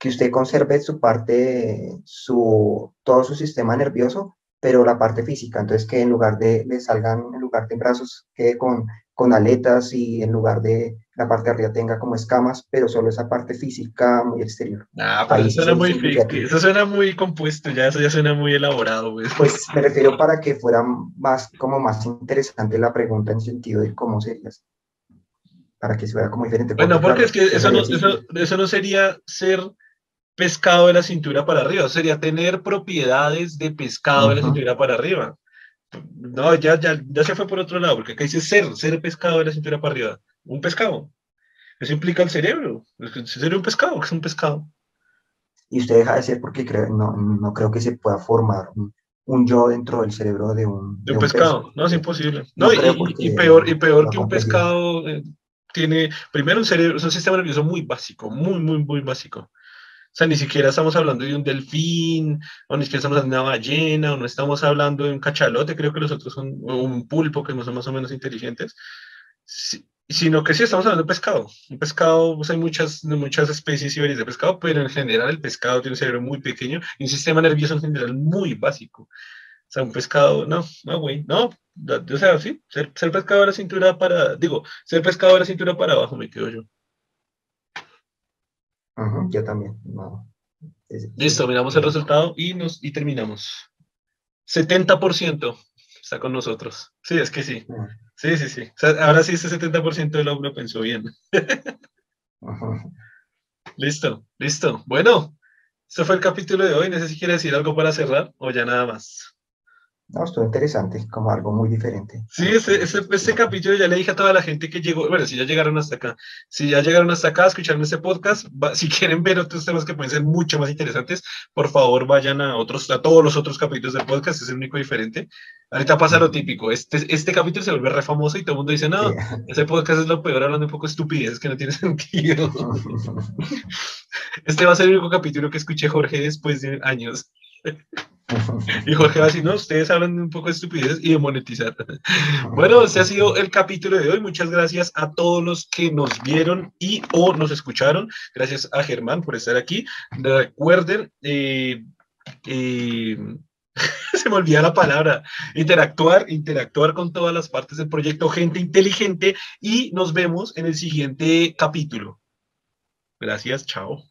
que usted conserve su parte, su, todo su sistema nervioso, pero la parte física, entonces que en lugar de le salgan, en lugar de brazos, quede con con aletas y en lugar de la parte de arriba tenga como escamas, pero solo esa parte física muy exterior. Ah, pero eso suena, muy, eso suena muy compuesto, ya eso ya suena muy elaborado. Pues. pues me refiero para que fuera más, como más interesante la pregunta en sentido de cómo sería, para que se vea como diferente. Bueno, porque es que eso no, eso, eso no sería ser pescado de la cintura para arriba, sería tener propiedades de pescado de la cintura para arriba. No, ya, ya, ya se fue por otro lado, porque acá dice ser, ser pescado de la cintura para arriba. Un pescado. Eso implica el cerebro. Ser un pescado, que es un pescado. Y usted deja de ser porque no, no creo que se pueda formar un, yo dentro del cerebro de un, de un, pescado. No, es imposible. No, y, peor, y peor que un pescado eh, tiene, primero un cerebro, es un sistema nervioso muy básico, muy, muy, muy básico. O sea, ni siquiera estamos hablando de un delfín, o ni siquiera estamos hablando de una ballena, o no estamos hablando de un cachalote, creo que los otros son un pulpo, que son más o menos inteligentes, sino que sí estamos hablando de pescado. Un pescado, pues hay muchas, muchas especies y variedades de pescado, pero en general el pescado tiene un cerebro muy pequeño y un sistema nervioso en general muy básico. O sea, un pescado, no, no, güey, no. O sea, sí, ser, ser pescado de la cintura para, digo, ser pescado de la cintura para abajo me quedo yo yo también. Listo, miramos el resultado y, nos, y terminamos. 70% está con nosotros. Sí, es que sí. Sí, sí, sí. ahora sí, ese 70% del hombre pensó bien. Listo, listo. Bueno, este fue el capítulo de hoy. No sé si quiere decir algo para cerrar o ya nada más. No, estuvo interesante, como algo muy diferente. Sí, ese, ese, capítulo ya le dije a toda la gente que llegó, bueno, si ya llegaron hasta acá, si ya llegaron hasta acá, escucharon este podcast, si quieren ver otros temas que pueden ser mucho más interesantes, por favor vayan a otros, a todos los otros capítulos del podcast, es el único diferente. Ahorita pasa lo típico, este, este capítulo se vuelve re famoso y todo el mundo dice, no, ese podcast es lo peor hablando un poco de estupidez, que no tiene sentido. este va a ser el único capítulo que escuché Jorge después de años. Y Jorge va a decir, no, ustedes hablan un poco de estupidez y de monetizar. Bueno, ese ha sido el capítulo de hoy. Muchas gracias a todos los que nos vieron y o nos escucharon. Gracias a Germán por estar aquí. Recuerden, eh, eh, se me olvida la palabra, interactuar, interactuar con todas las partes del proyecto, gente inteligente y nos vemos en el siguiente capítulo. Gracias, chao.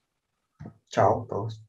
Chao todos.